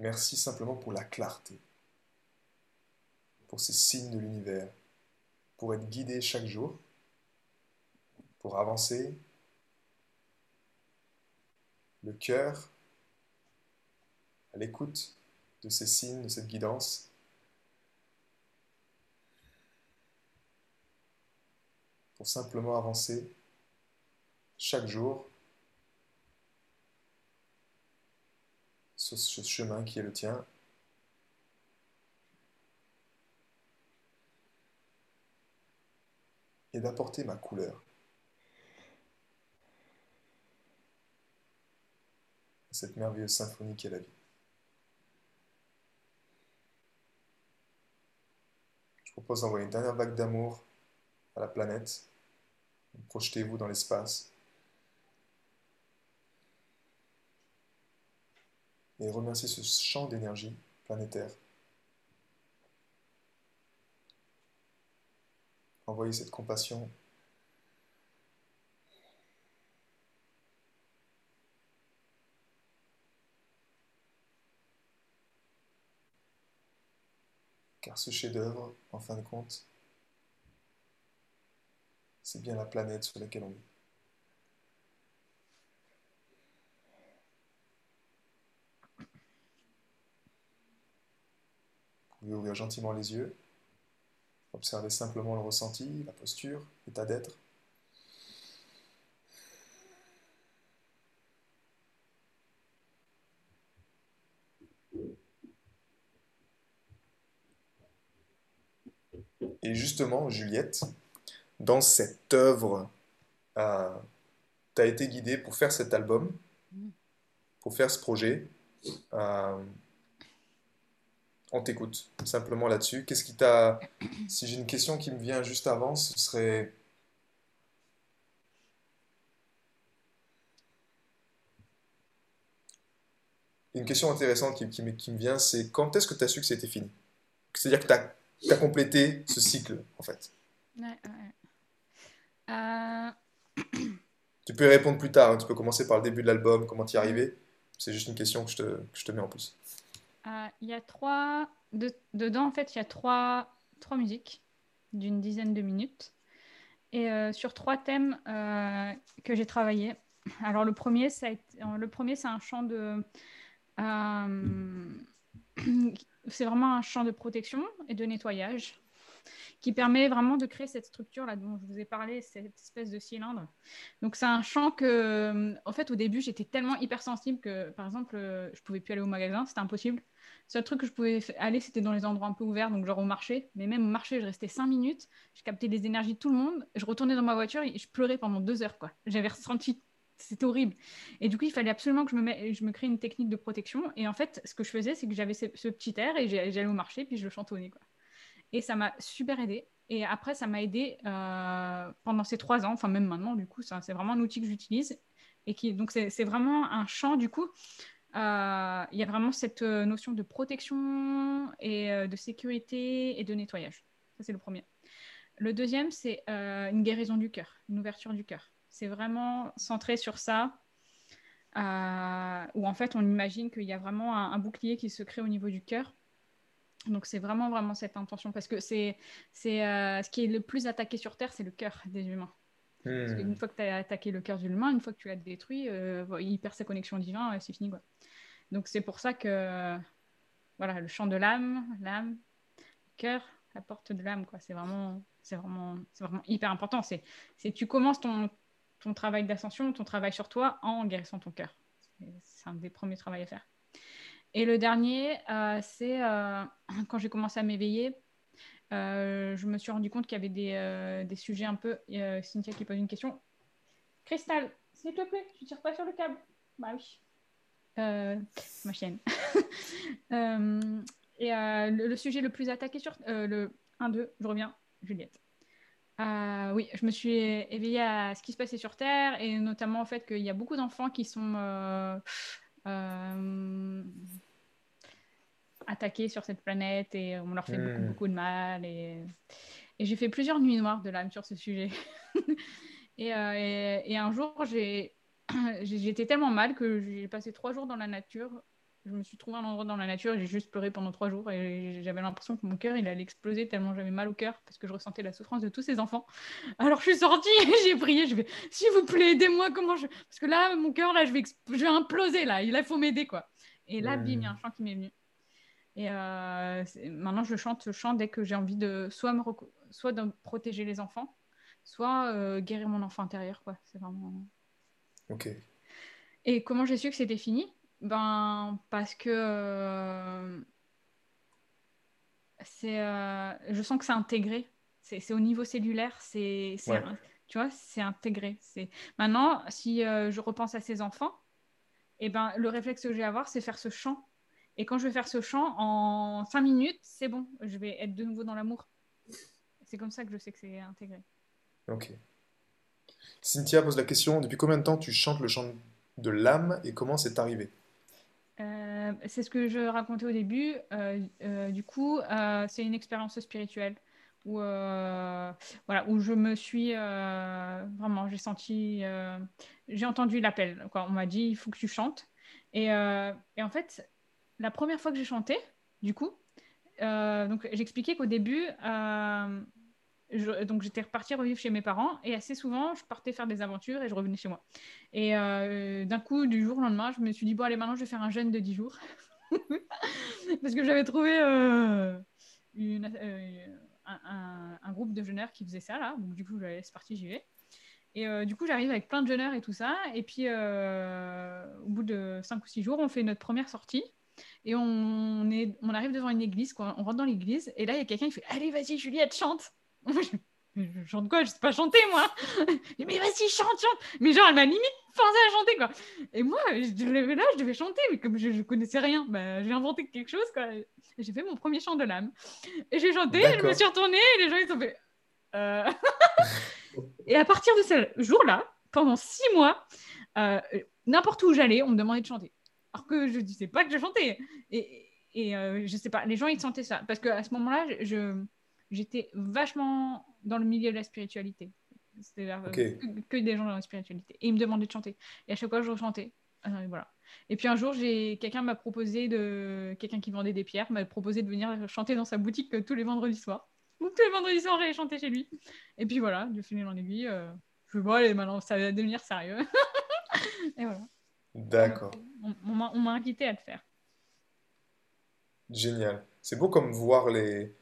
merci simplement pour la clarté, pour ces signes de l'univers, pour être guidé chaque jour, pour avancer, le cœur à l'écoute de ces signes, de cette guidance. Pour simplement avancer chaque jour ce chemin qui est le tien. Et d'apporter ma couleur. cette merveilleuse symphonie qu'est la vie. propose d'envoyer une dernière vague d'amour à la planète. Projetez-vous dans l'espace. Et remerciez ce champ d'énergie planétaire. Envoyez cette compassion car ce chef-d'œuvre, en fin de compte, c'est bien la planète sur laquelle on vit. Vous pouvez ouvrir gentiment les yeux Observez simplement le ressenti, la posture, l'état d'être. Et justement, Juliette, dans cette œuvre, euh, tu as été guidée pour faire cet album, pour faire ce projet. Euh, on t'écoute simplement là-dessus. Qu'est-ce qui t'a. Si j'ai une question qui me vient juste avant, ce serait. Une question intéressante qui, qui me, qui me vient, c'est quand est-ce que tu as su que c'était fini? C'est-à-dire que tu as complété ce cycle, en fait Ouais, ouais. Euh, Tu peux y répondre plus tard, hein. tu peux commencer par le début de l'album, comment tu y es arrivé. C'est juste une question que je te, que je te mets en plus. Euh, Il y a trois. de- dedans, en fait, il y a trois, trois musiques d'une dizaine de minutes. Et euh, sur trois thèmes euh, que j'ai travaillé. Alors, le premier, ça le premier c'est un chant de. c'est vraiment un champ de protection et de nettoyage qui permet vraiment de créer cette structure là dont je vous ai parlé, cette espèce de cylindre. Donc c'est un champ que, en fait, au début, j'étais tellement hypersensible que, par exemple, je pouvais plus aller au magasin, c'était impossible. Seul truc que je pouvais aller, c'était dans les endroits un peu ouverts, donc genre au marché. Mais même au marché, je restais cinq minutes, je captais les énergies de tout le monde, je retournais dans ma voiture et je pleurais pendant deux heures, quoi. J'avais ressenti c'était horrible. Et du coup, il fallait absolument que je me, je me crée une technique de protection. Et en fait, ce que je faisais, c'est que j'avais ce, petit air et j'allais au marché, puis je le chantonnais. Quoi. Et ça m'a super aidé. Et après, ça m'a aidé euh, pendant ces trois ans, enfin même maintenant, du coup, c'est vraiment un outil que j'utilise. Et qui, donc, c'est vraiment un champ, du coup. Euh, Il y a vraiment cette euh, notion de protection et euh, de sécurité et de nettoyage. Ça, c'est le premier. Le deuxième, c'est une guérison du cœur, une ouverture du cœur. C'est vraiment centré sur ça, où en fait on imagine qu'il y a vraiment un, bouclier qui se crée au niveau du cœur. Donc c'est vraiment vraiment cette intention parce que c'est c'est ce qui est le plus attaqué sur terre, c'est le cœur des humains. Parce Hmm. qu'une fois que tu as attaqué le cœur de l'humain, une fois que tu l'as détruit, euh, il perd sa connexion au divin, et c'est fini quoi. Donc c'est pour ça que voilà le chant de l'âme, l'âme, le cœur, la porte de l'âme quoi. C'est vraiment c'est vraiment c'est vraiment hyper important. C'est c'est tu commences ton ton travail d'ascension, ton travail sur toi en guérissant ton cœur. C'est- un des premiers travaux à faire. Et le dernier, euh, c'est euh, quand j'ai commencé à m'éveiller, je me suis rendu compte qu'il y avait des, euh, des sujets un peu. a Cynthia qui pose une question. Cristal, s'il te plaît, tu tires pas sur le câble. Bah oui. Euh, ma chienne. Euh, et euh, le, sujet le plus attaqué sur. euh, le 1, 2, je reviens, Juliette. Euh, oui, je me suis éveillée à ce qui se passait sur Terre et notamment au fait qu'il y a beaucoup d'enfants qui sont euh, euh, attaqués sur cette planète et on leur fait Hmm. beaucoup, beaucoup de mal. Et, et j'ai fait plusieurs nuits noires de l'âme sur ce sujet. et, euh, et- et un jour, j'étais tellement mal que j'ai passé trois jours dans la nature. Je me suis trouvé un endroit dans la nature et j'ai juste pleuré pendant trois jours et j'avais l'impression que mon cœur il allait exploser tellement j'avais mal au cœur parce que je ressentais la souffrance de tous ces enfants. Alors je suis sortie et j'ai prié, je vais s'il vous plaît aidez-moi comment je parce que là mon cœur là je vais, je vais imploser là, il faut m'aider quoi. Et là Hmm. bim il y a un chant qui m'est venu. Et euh, maintenant je chante ce chant dès que j'ai envie de soit me reco- soit de protéger les enfants, soit euh, guérir mon enfant intérieur quoi. C'est vraiment Ok. et comment j'ai su que c'était fini? Ben parce que euh, c'est, je sens que c'est intégré. C'est au niveau cellulaire, c'est, Ouais. tu vois, c'est intégré. C'est maintenant si je repense à ces enfants, et ben le réflexe que je vais avoir, c'est faire ce chant. Et quand je vais faire ce chant en cinq minutes, c'est bon, je vais être de nouveau dans l'amour. C'est comme ça que je sais que c'est intégré. Ok. Cynthia pose la question, depuis combien de temps tu chantes le chant de l'âme et comment c'est arrivé? Euh, c'est ce que je racontais au début. Euh, euh, du coup, c'est une expérience spirituelle où, voilà, où je me suis vraiment, j'ai senti, j'ai entendu l'appel. On m'a dit, il faut que tu chantes. Et, et en fait, la première fois que j'ai chanté, du coup, euh, j'expliquais qu'au début, euh, donc j'étais repartie revivre chez mes parents et assez souvent, je partais faire des aventures et je revenais chez moi. Et euh, d'un coup, du jour au lendemain, je me suis dit, bon, allez, maintenant, je vais faire un jeûne de 10 jours. Parce que j'avais trouvé euh, un, groupe de jeûneurs qui faisait ça là. Donc du coup, c'est parti, j'y vais. Et du coup, j'arrive avec plein de jeûneurs et tout ça. Et puis, au bout de 5 ou 6 jours, on fait notre première sortie. Et on, est, on arrive devant une église, quoi. on rentre dans l'église. Et là, il y a quelqu'un qui fait Allez, vas-y, Juliette, chante. Moi, je, je chante quoi? Je sais pas chanter, moi. Je dis, mais vas-y, chante, chante. Mais genre, elle m'a limite forcé à chanter, quoi. Et moi, je là, je devais chanter, mais comme je, je connaissais rien, bah, j'ai inventé quelque chose, quoi. J'ai fait mon premier chant de l'âme. Et j'ai chanté, je me suis retournée, et les gens, ils ont fait. Euh... et à partir de ce jour-là, pendant six mois, euh, n'importe où j'allais, on me demandait de chanter. Alors que je disais pas que je chantais. Et, et euh, je sais pas, les gens, ils sentaient ça. Parce qu'à ce moment-là, je- j'étais vachement dans le milieu de la spiritualité. C'était Ok. que, que des gens dans la spiritualité. Et ils me demandaient de chanter. Et à chaque fois, je chantais. Euh, voilà. Et puis un jour, j'ai quelqu'un m'a proposé de quelqu'un qui vendait des pierres m'a proposé de venir chanter dans sa boutique euh, tous les vendredis soirs. Donc tous les vendredis soirs, j'allais chanter chez lui. Et puis voilà, de fil en aiguille, euh, je me bon, allez, maintenant ça va devenir sérieux. Et voilà. D'accord. On, on m'a- on m'a invité à le faire. Génial. C'est beau comme voir les...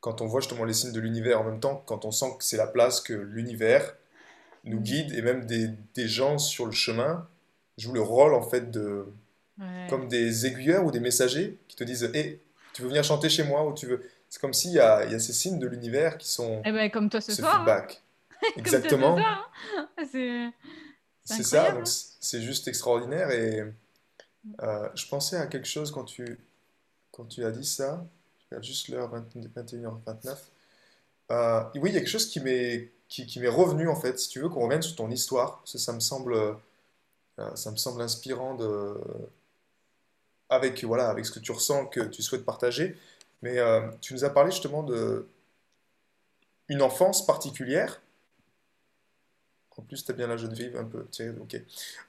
Quand on voit justement les signes de l'univers en même temps, quand on sent que c'est la place que l'univers nous guide et même des, des gens sur le chemin jouent le rôle en fait de... Ouais. comme des aiguilleurs ou des messagers qui te disent Hé, tu veux venir chanter chez moi ou tu veux. C'est comme s'il y y a ces signes de l'univers qui sont Eh ben, comme toi ce ce soir. hein. feedback. Exactement. hein. C'est c'est ça, donc c'est juste extraordinaire. Et euh, je pensais à quelque chose quand tu, quand tu as dit ça. Je regarde juste l'heure 20 21h29. Euh, oui, il y a quelque chose qui m'est qui, qui m'est revenu en fait. Si tu veux qu'on revienne sur ton histoire, parce que ça me semble, euh, ça me semble inspirant de, avec voilà, avec ce que tu ressens, que tu souhaites partager. Mais tu nous as parlé justement de une enfance particulière. En plus, tu as bien la jeune fille un peu. Ok.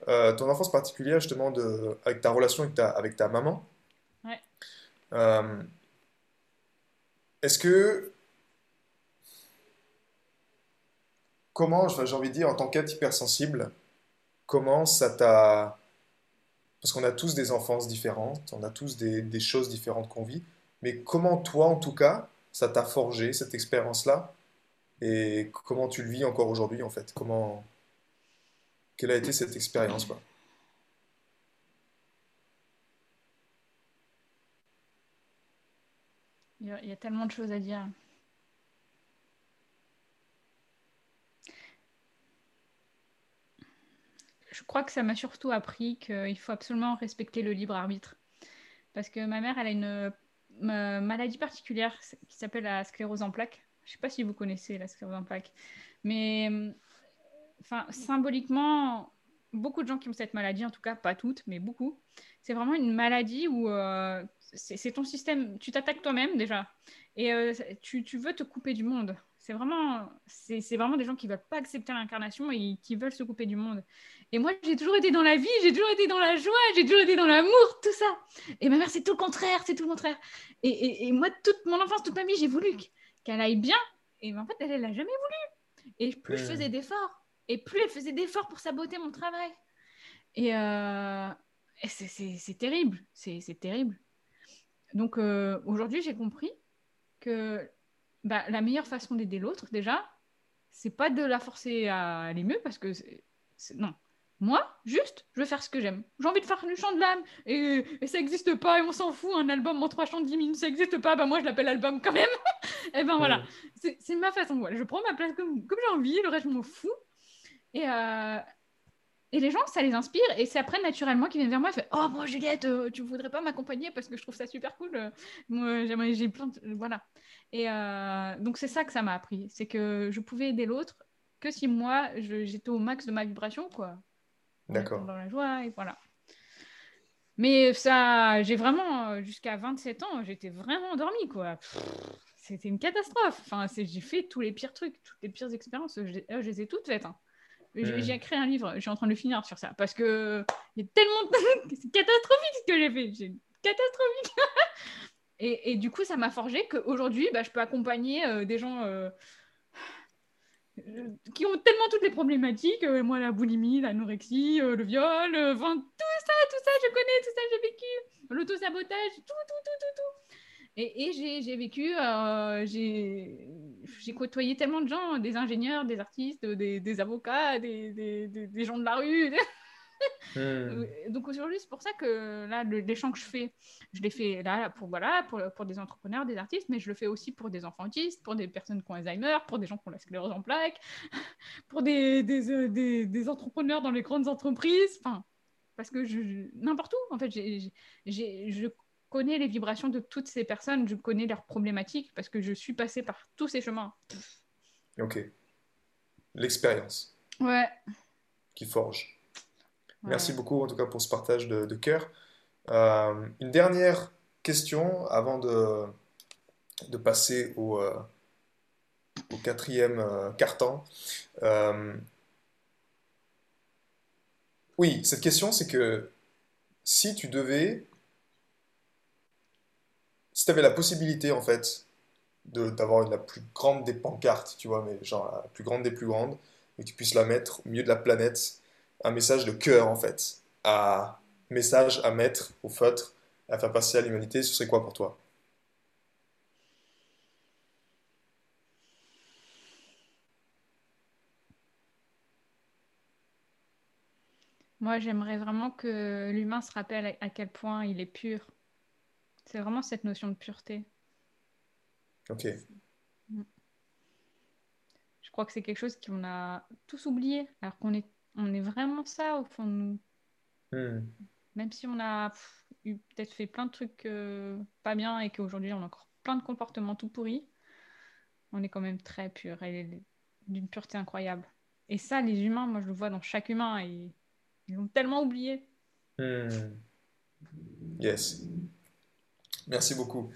Euh, ton enfance particulière, justement, de, avec ta relation avec ta, avec ta maman. Ouais. Euh, est-ce que. Comment, j'ai envie de dire, en tant qu'être hypersensible, comment ça t'a. Parce qu'on a tous des enfances différentes, on a tous des, des choses différentes qu'on vit, mais comment toi, en tout cas, ça t'a forgé cette expérience-là et comment tu le vis encore aujourd'hui, en fait? Comment. Quelle a été cette expérience? Il y, a, il y a tellement de choses à dire. Je crois que ça m'a surtout appris qu'il faut absolument respecter le libre arbitre. Parce que ma mère, elle a une euh, maladie particulière qui s'appelle la sclérose en plaques. Je ne sais pas si vous connaissez la plaques. Mais euh, enfin, symboliquement, beaucoup de gens qui ont cette maladie, en tout cas pas toutes, mais beaucoup, c'est vraiment une maladie où euh, c'est ton système, tu t'attaques toi-même déjà, et euh, tu, tu veux te couper du monde. C'est vraiment, vraiment des gens qui veulent pas accepter l'incarnation et qui veulent se couper du monde. Et moi, j'ai toujours été dans la vie, j'ai toujours été dans la joie, j'ai toujours été dans l'amour, tout ça. Et ma mère, c'est tout le contraire, c'est tout le contraire. Et, et- et moi, toute mon enfance, toute ma vie, j'ai voulu qu'elle aille bien. Et en fait, elle, elle a jamais voulu. Et plus je faisais d'efforts, et plus elle faisait d'efforts pour saboter mon travail. Et, euh, et c'est- terrible, c'est c'est terrible. Donc euh, aujourd'hui, j'ai compris que bah, la meilleure façon d'aider l'autre, déjà, c'est pas de la forcer à aller mieux parce que non. Moi, juste, je veux faire ce que j'aime. J'ai envie de faire du chant de l'âme et, et ça n'existe pas et on s'en fout. Un album en trois chants de 10 minutes, ça n'existe pas. Bah moi, je l'appelle album quand même. et ben voilà, c'est c'est ma façon. Voilà. Je prends ma place comme, comme j'ai envie, le reste, je m'en fous. Et, euh, et les gens, ça les inspire et c'est après naturellement qu'ils viennent vers moi et font Oh, moi, Juliette, euh, tu voudrais pas m'accompagner parce que je trouve ça super cool. euh, Moi, j'ai plein de... Voilà. Et euh, donc, c'est ça que ça m'a appris c'est que je pouvais aider l'autre que si moi, j'étais au max de ma vibration, quoi. D'accord. Dans la joie et voilà. Mais ça, j'ai vraiment, euh, jusqu'à 27 ans, j'étais vraiment endormie, quoi. C'était une catastrophe. Enfin, j'ai fait tous les pires trucs, toutes les pires expériences. Je, les- euh, je les ai toutes faites. hein. J'ai j'ai écrit un livre, je suis en train de le finir sur ça, parce que il y a tellement de trucs, c'est catastrophique ce que j'ai fait. Catastrophique. et, et du coup, ça m'a forgé qu'aujourd'hui, bah, je peux accompagner euh, des gens euh, qui ont tellement toutes les problématiques. euh, moi, la boulimie, l'anorexie, euh, le viol, euh, tout ça, tout ça, je connais, tout ça, j'ai vécu. L'autosabotage, tout, tout, tout, tout, tout. Et, et j'ai vécu, euh, j'ai côtoyé tellement de gens, des ingénieurs, des artistes, des, des avocats, des, des- des gens de la rue. Hmm. Donc aujourd'hui, c'est pour ça que là, le- les chants que je fais, je les fais là pour, voilà, pour, pour des entrepreneurs, des artistes, mais je le fais aussi pour des enfants autistes, pour des personnes qui ont Alzheimer, pour des gens qui ont la sclérose en plaques, pour des, des, euh, des, des entrepreneurs dans les grandes entreprises, enfin, parce que je, je- n'importe où, en fait, j'ai, j'ai- je connais les vibrations de toutes ces personnes, je connais leurs problématiques, parce que je suis passée par tous ces chemins. Ok. L'expérience Ouais. qui forge. Merci beaucoup en tout cas pour ce partage de, de cœur. Euh, une dernière question avant de, de passer au, euh, au quatrième euh, carton. Oui, cette question c'est que si tu devais, si tu avais la possibilité en fait d'avoir la plus grande des pancartes, tu vois, mais genre la plus grande des plus grandes, et que tu puisses la mettre au milieu de la planète, un message de cœur en fait, à message à mettre au feutre, à faire passer à l'humanité, ce serait quoi pour toi? Moi, j'aimerais vraiment que l'humain se rappelle à à quel point il est pur. C'est vraiment cette notion de pureté. Ok. Je crois que c'est quelque chose qu'on a tous oublié, alors qu'on est, on est vraiment ça au fond de nous. Hmm. Même si on a pff, eu peut-être fait plein de trucs euh, pas bien et qu'aujourd'hui on a encore plein de comportements tout pourris, on est quand même très pur et d'une pureté incroyable. Et ça, les humains, moi je le vois dans chaque humain et ils l'ont tellement oublié. Hmm. Yes. Merci beaucoup.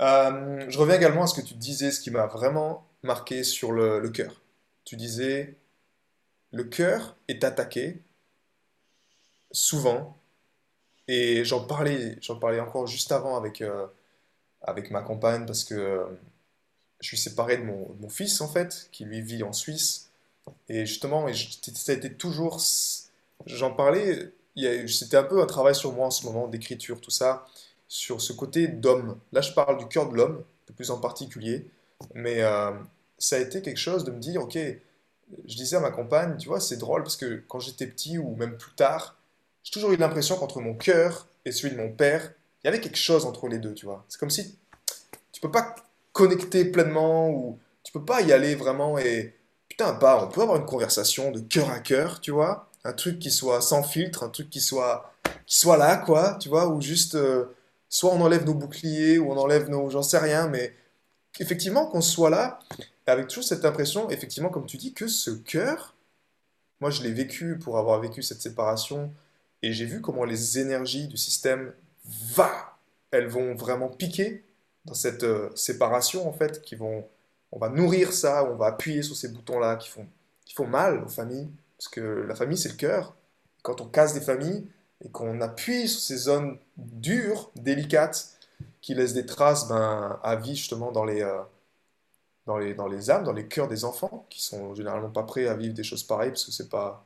Euh, je reviens également à ce que tu disais, ce qui m'a vraiment marqué sur le, le cœur. Tu disais, le cœur est attaqué souvent, et j'en parlais, j'en parlais encore juste avant avec, euh, avec ma compagne, parce que euh, je suis séparé de mon, de mon fils, en fait, qui lui vit en Suisse. Et justement, ça a été toujours, j'en parlais, c'était un peu un travail sur moi en ce moment, d'écriture, tout ça, sur ce côté d'homme. Là, je parle du cœur de l'homme, peu plus en particulier, mais euh, ça a été quelque chose de me dire, ok, je disais à ma compagne, tu vois, c'est drôle parce que quand j'étais petit ou même plus tard, j'ai toujours eu l'impression qu'entre mon cœur et celui de mon père, il y avait quelque chose entre les deux, tu vois. C'est comme si tu peux pas connecter pleinement ou tu peux pas y aller vraiment et putain, bah, on peut avoir une conversation de cœur à cœur, tu vois, un truc qui soit sans filtre, un truc qui soit qui soit là, quoi, tu vois, ou juste euh, soit on enlève nos boucliers ou on enlève nos, j'en sais rien, mais effectivement qu'on soit là avec toujours cette impression, effectivement, comme tu dis, que ce cœur, moi je l'ai vécu pour avoir vécu cette séparation et j'ai vu comment les énergies du système va, elles vont vraiment piquer dans cette euh, séparation en fait, qui vont, on va nourrir ça, on va appuyer sur ces boutons-là qui font, qui font mal aux familles, parce que la famille c'est le cœur. Quand on casse des familles et qu'on appuie sur ces zones dures, délicates, qui laissent des traces ben, à vie justement dans les, euh, dans les, dans les âmes, dans les cœurs des enfants, qui sont généralement pas prêts à vivre des choses pareilles, parce que c'est pas,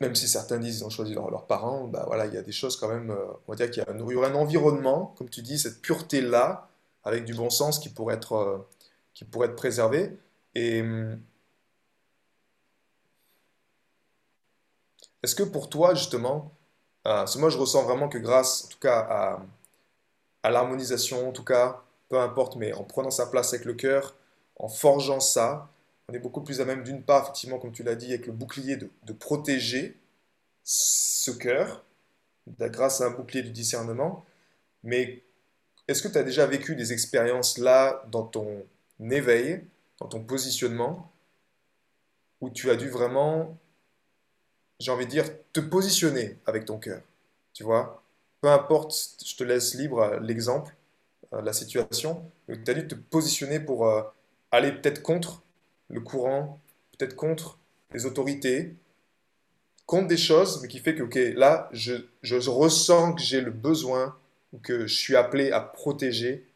même si certains disent qu'ils ont choisi leur- leurs parents, bah voilà, il y a des choses quand même, euh, on va dire qu'il y a un, il y aurait un environnement, comme tu dis, cette pureté-là, avec du bon sens qui pourrait être, euh, qui pourrait être préservé. Et hum, est-ce que pour toi, justement, euh, moi je ressens vraiment que grâce, en tout cas, à, à l'harmonisation, en tout cas, peu importe, mais en prenant sa place avec le cœur, en forgeant ça, on est beaucoup plus à même, d'une part, effectivement, comme tu l'as dit, avec le bouclier, de, protéger ce cœur, da- grâce à un bouclier du discernement. Mais est-ce que tu as déjà vécu des expériences là, dans ton éveil, dans ton positionnement, où tu as dû vraiment, j'ai envie de dire, te positionner avec ton cœur, tu vois? Peu importe, je te laisse libre l'exemple, euh, la situation, tu as dû te positionner pour euh, aller peut-être contre le courant, peut-être contre les autorités, contre des choses, mais qui fait que, ok, là, je, je ressens que j'ai le besoin ou que je suis appelé à protéger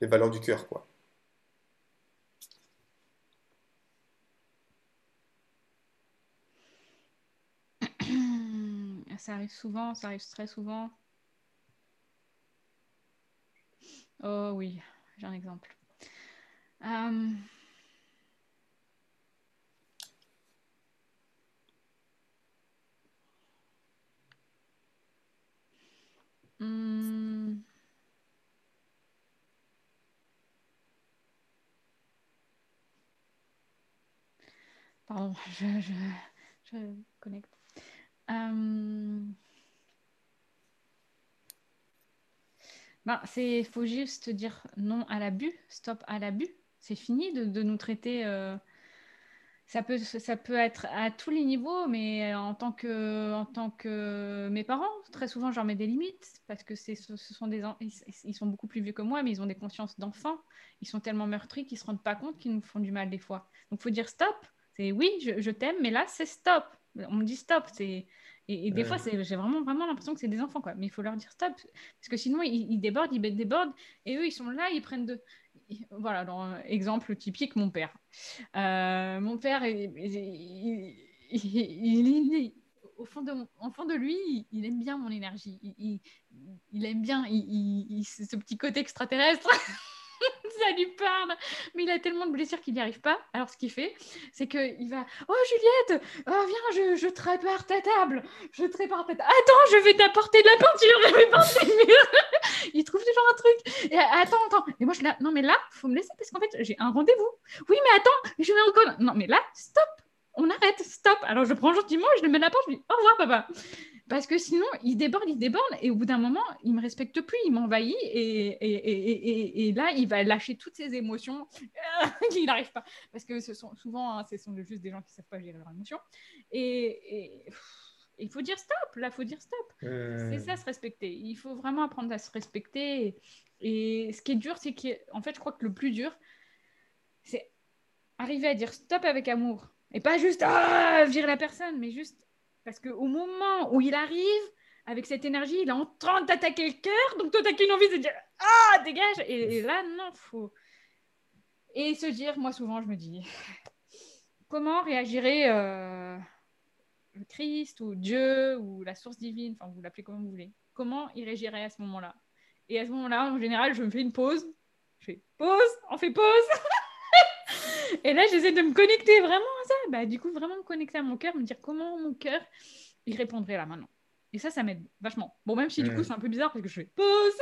les valeurs du cœur, quoi. Ça arrive souvent, ça arrive très souvent. Oh oui, j'ai un exemple. Euh, hmm. Pardon, je, je, je connecte. Euh, Ben, c'est, faut juste dire non à l'abus, stop à l'abus. C'est fini de, de nous traiter. euh, ça peut, ça peut être à tous les niveaux, mais en tant que, en tant que mes parents, très souvent, j'en mets des limites parce que c'est, ce sont des, ils, sont beaucoup plus vieux que moi, mais ils ont des consciences d'enfants. Ils sont tellement meurtris qu'ils se rendent pas compte qu'ils nous font du mal des fois. Donc, faut dire stop. C'est oui, je, je t'aime, mais là, c'est stop. On me dit stop. C'est et, et des fois, j'ai vraiment, vraiment l'impression que c'est des enfants, quoi. Mais il faut leur dire stop, parce que sinon, ils, ils débordent, ils débordent, et eux, ils sont là, ils prennent de. ils- Voilà, dans un exemple typique, mon père. Euh, mon père, il, il- il- il- il- au fond de, au fond de lui, il, aime bien mon énergie. Il, aime bien ce petit côté extraterrestre. Ça lui parle, mais il a tellement de blessures qu'il n'y arrive pas. Alors, ce qu'il fait, c'est qu'il va Oh Juliette, oh, viens, je, je te ta table. Je te ta table. Attends, je vais t'apporter de la peinture. Je vais peindre les murs. il trouve toujours un truc. Et, attends, attends. Et moi, je suis là Non, mais là, faut me laisser parce qu'en fait, j'ai un rendez-vous. Oui, mais attends, je vais encore. Non, mais là, stop. On arrête, stop. Alors, je prends gentiment, je le mets à la porte, je lui dis Au revoir, papa. Parce que sinon, il déborde, il déborde, et au bout d'un moment, il me respecte plus, il m'envahit, et, et, et, et, là, il va lâcher toutes ses émotions qu'il n'arrive pas. Parce que ce sont souvent, hein, ce sont juste des gens qui ne savent pas gérer leurs émotions. Et il faut dire stop, là, il faut dire stop. Hmm. C'est ça, se respecter. Il faut vraiment apprendre à se respecter. Et ce qui est dur, c'est qu'en fait, je crois que le plus dur, c'est arriver à dire stop avec amour. Et pas juste ah, virer la personne, mais juste parce qu'au moment où il arrive, avec cette énergie, il est en train de t'attaquer le cœur, donc toi, t'as qu'une envie de dire ah, dégage. Et, et là, non, faut. Et se dire, moi, souvent, je me dis comment réagirait euh, le Christ ou Dieu ou la source divine, enfin, vous l'appelez comme vous voulez. Comment il réagirait à ce moment-là? Et à ce moment-là, en général, je me fais une pause. Je fais pause, on fait pause. Et là, j'essaie de me connecter vraiment à ça. Bah, du coup, vraiment me connecter à mon cœur, me dire comment mon cœur, il répondrait là maintenant. Et ça, ça m'aide vachement. Bon, même si du coup, c'est un peu bizarre parce que je fais pause.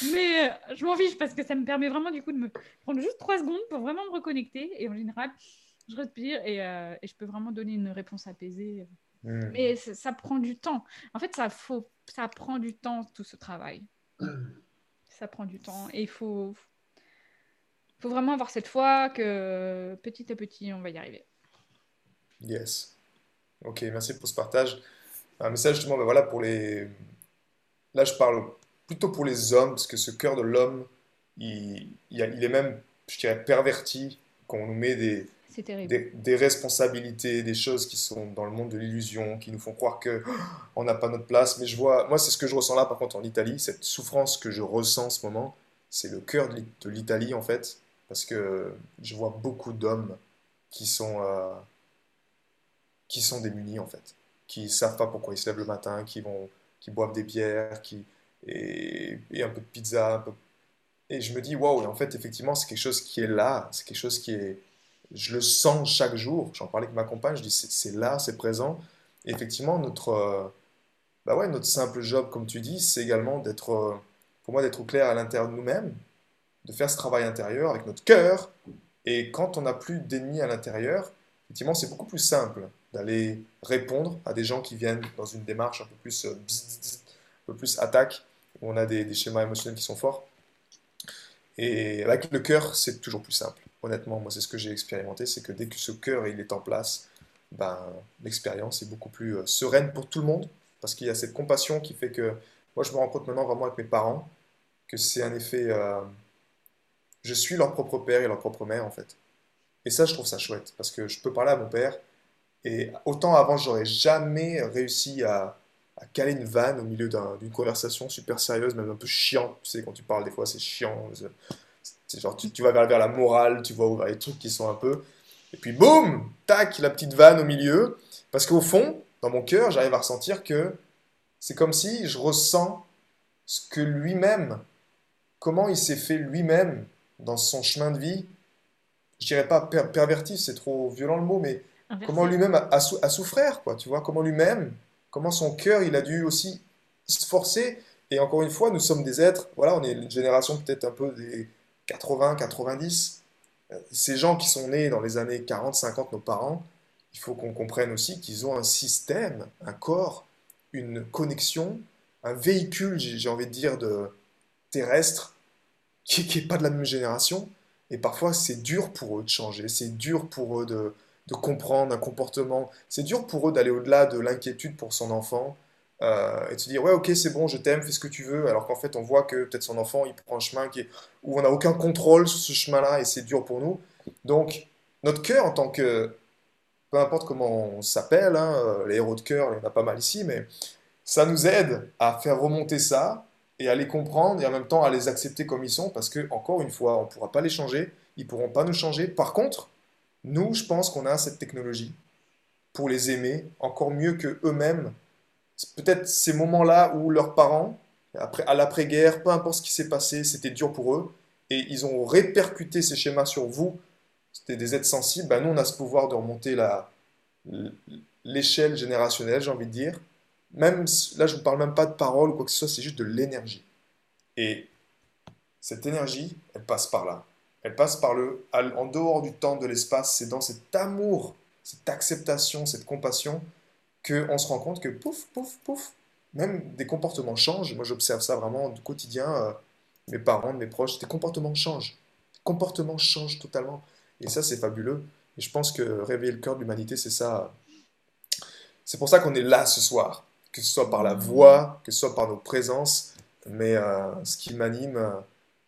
Mais euh, je m'en fiche parce que ça me permet vraiment du coup de me prendre juste trois secondes pour vraiment me reconnecter. Et en général, je respire et, euh, et je peux vraiment donner une réponse apaisée. Hmm. Mais ça, ça prend du temps. En fait, ça, faut, ça prend du temps, tout ce travail. Ça prend du temps. Et il faut, faut vraiment avoir cette foi que petit à petit, on va y arriver. Yes. Ok, merci pour ce partage. Un message justement, ben voilà, pour les... Là, je parle plutôt pour les hommes, parce que ce cœur de l'homme, il, il, il est même, je dirais, perverti quand on nous met des, des, des responsabilités, des choses qui sont dans le monde de l'illusion, qui nous font croire que oh, on n'a pas notre place. Mais je vois, moi, c'est ce que je ressens là, par contre, en Italie, cette souffrance que je ressens en ce moment, c'est le cœur de l'Italie, en fait, parce que je vois beaucoup d'hommes qui sont, euh, qui sont démunis, en fait, qui savent pas pourquoi ils se lèvent le matin, qui vont, qui boivent des bières, qui, et, un peu de pizza. Et je me dis, waouh, en fait, effectivement, c'est quelque chose qui est là, c'est quelque chose qui est, je le sens chaque jour. J'en parlais avec ma compagne, je dis c'est c'est là, c'est présent. Et effectivement, notre, euh, bah ouais, notre simple job, comme tu dis, c'est également d'être, euh, pour moi, d'être au clair à l'intérieur de nous-mêmes, de faire ce travail intérieur avec notre cœur. Et quand on n'a plus d'ennemis à l'intérieur, effectivement, c'est beaucoup plus simple d'aller répondre à des gens qui viennent dans une démarche un peu plus, euh, un peu plus attaque, où on a des, des schémas émotionnels qui sont forts. Et avec le cœur, c'est toujours plus simple. Honnêtement, moi, c'est ce que j'ai expérimenté, c'est que dès que ce cœur il est en place, ben, l'expérience est beaucoup plus euh, sereine pour tout le monde, parce qu'il y a cette compassion qui fait que, moi, je me rends compte maintenant vraiment avec mes parents, que c'est un effet, euh, je suis leur propre père et leur propre mère, en fait. Et ça, je trouve ça chouette, parce que je peux parler à mon père, et autant avant, j'aurais jamais réussi à, caler une vanne au milieu d'un- d'une conversation super sérieuse, même un peu chiante. Tu sais, quand tu parles, des fois, c'est chiant. c'est- genre, tu, tu vas vers, vers la morale, tu vois, vers les trucs qui sont un peu. Et puis, boum, tac, la petite vanne au milieu. Parce qu'au fond, dans mon cœur, j'arrive à ressentir que c'est comme si je ressens ce que lui-même comment il s'est fait lui-même dans son chemin de vie, je dirais pas per- perverti, c'est trop violent le mot, mais Inversé. comment lui-même a, a sou- a souffert, quoi, tu vois, comment lui-même, comment son cœur, il a dû aussi se forcer. Et encore une fois, nous sommes des êtres, voilà, on est une génération peut-être un peu des 80, 90. Euh, Ces gens qui sont nés dans les années 40, 50, nos parents, il faut qu'on comprenne aussi qu'ils ont un système, un corps, une connexion, un véhicule, j'ai j'ai envie de dire, de terrestre, qui n'est pas de la même génération. Et parfois, c'est dur pour eux de changer, c'est dur pour eux de, comprendre un comportement, c'est dur pour eux d'aller au-delà de l'inquiétude pour son enfant euh, et de se dire, ouais, ok, c'est bon, je t'aime, fais ce que tu veux, alors qu'en fait, on voit que peut-être son enfant, il prend un chemin qui est- où on n'a aucun contrôle sur ce chemin-là et c'est dur pour nous. Donc, notre cœur, en tant que, peu importe comment on s'appelle, hein, euh, les héros de cœur, il y en a pas mal ici, mais ça nous aide à faire remonter ça et à les comprendre et en même temps à les accepter comme ils sont parce que, encore une fois, on ne pourra pas les changer, ils ne pourront pas nous changer. Par contre, nous, je pense qu'on a cette technologie pour les aimer encore mieux que eux-mêmes. Peut-être ces moments-là où leurs parents, après, à l'après-guerre, peu importe ce qui s'est passé, c'était dur pour eux et ils ont répercuté ces schémas sur vous. C'était des êtres sensibles. Ben, nous, on a ce pouvoir de remonter l'échelle générationnelle, j'ai envie de dire. Même là, je ne parle même pas de paroles ou quoi que ce soit, c'est juste de l'énergie. Et cette énergie, elle passe par là. Elle passe par le, en dehors du temps, de l'espace. C'est dans cet amour, cette acceptation, cette compassion qu'on se rend compte que pouf, pouf, pouf, même des comportements changent. Moi, j'observe ça vraiment du quotidien. euh, mes parents, mes proches, des comportements changent. Les comportements changent totalement. Et ça, c'est fabuleux. Et je pense que réveiller le cœur de l'humanité, c'est ça. C'est pour ça qu'on est là ce soir. Que ce soit par la voix, que ce soit par nos présences. Mais euh, ce qui m'anime, euh,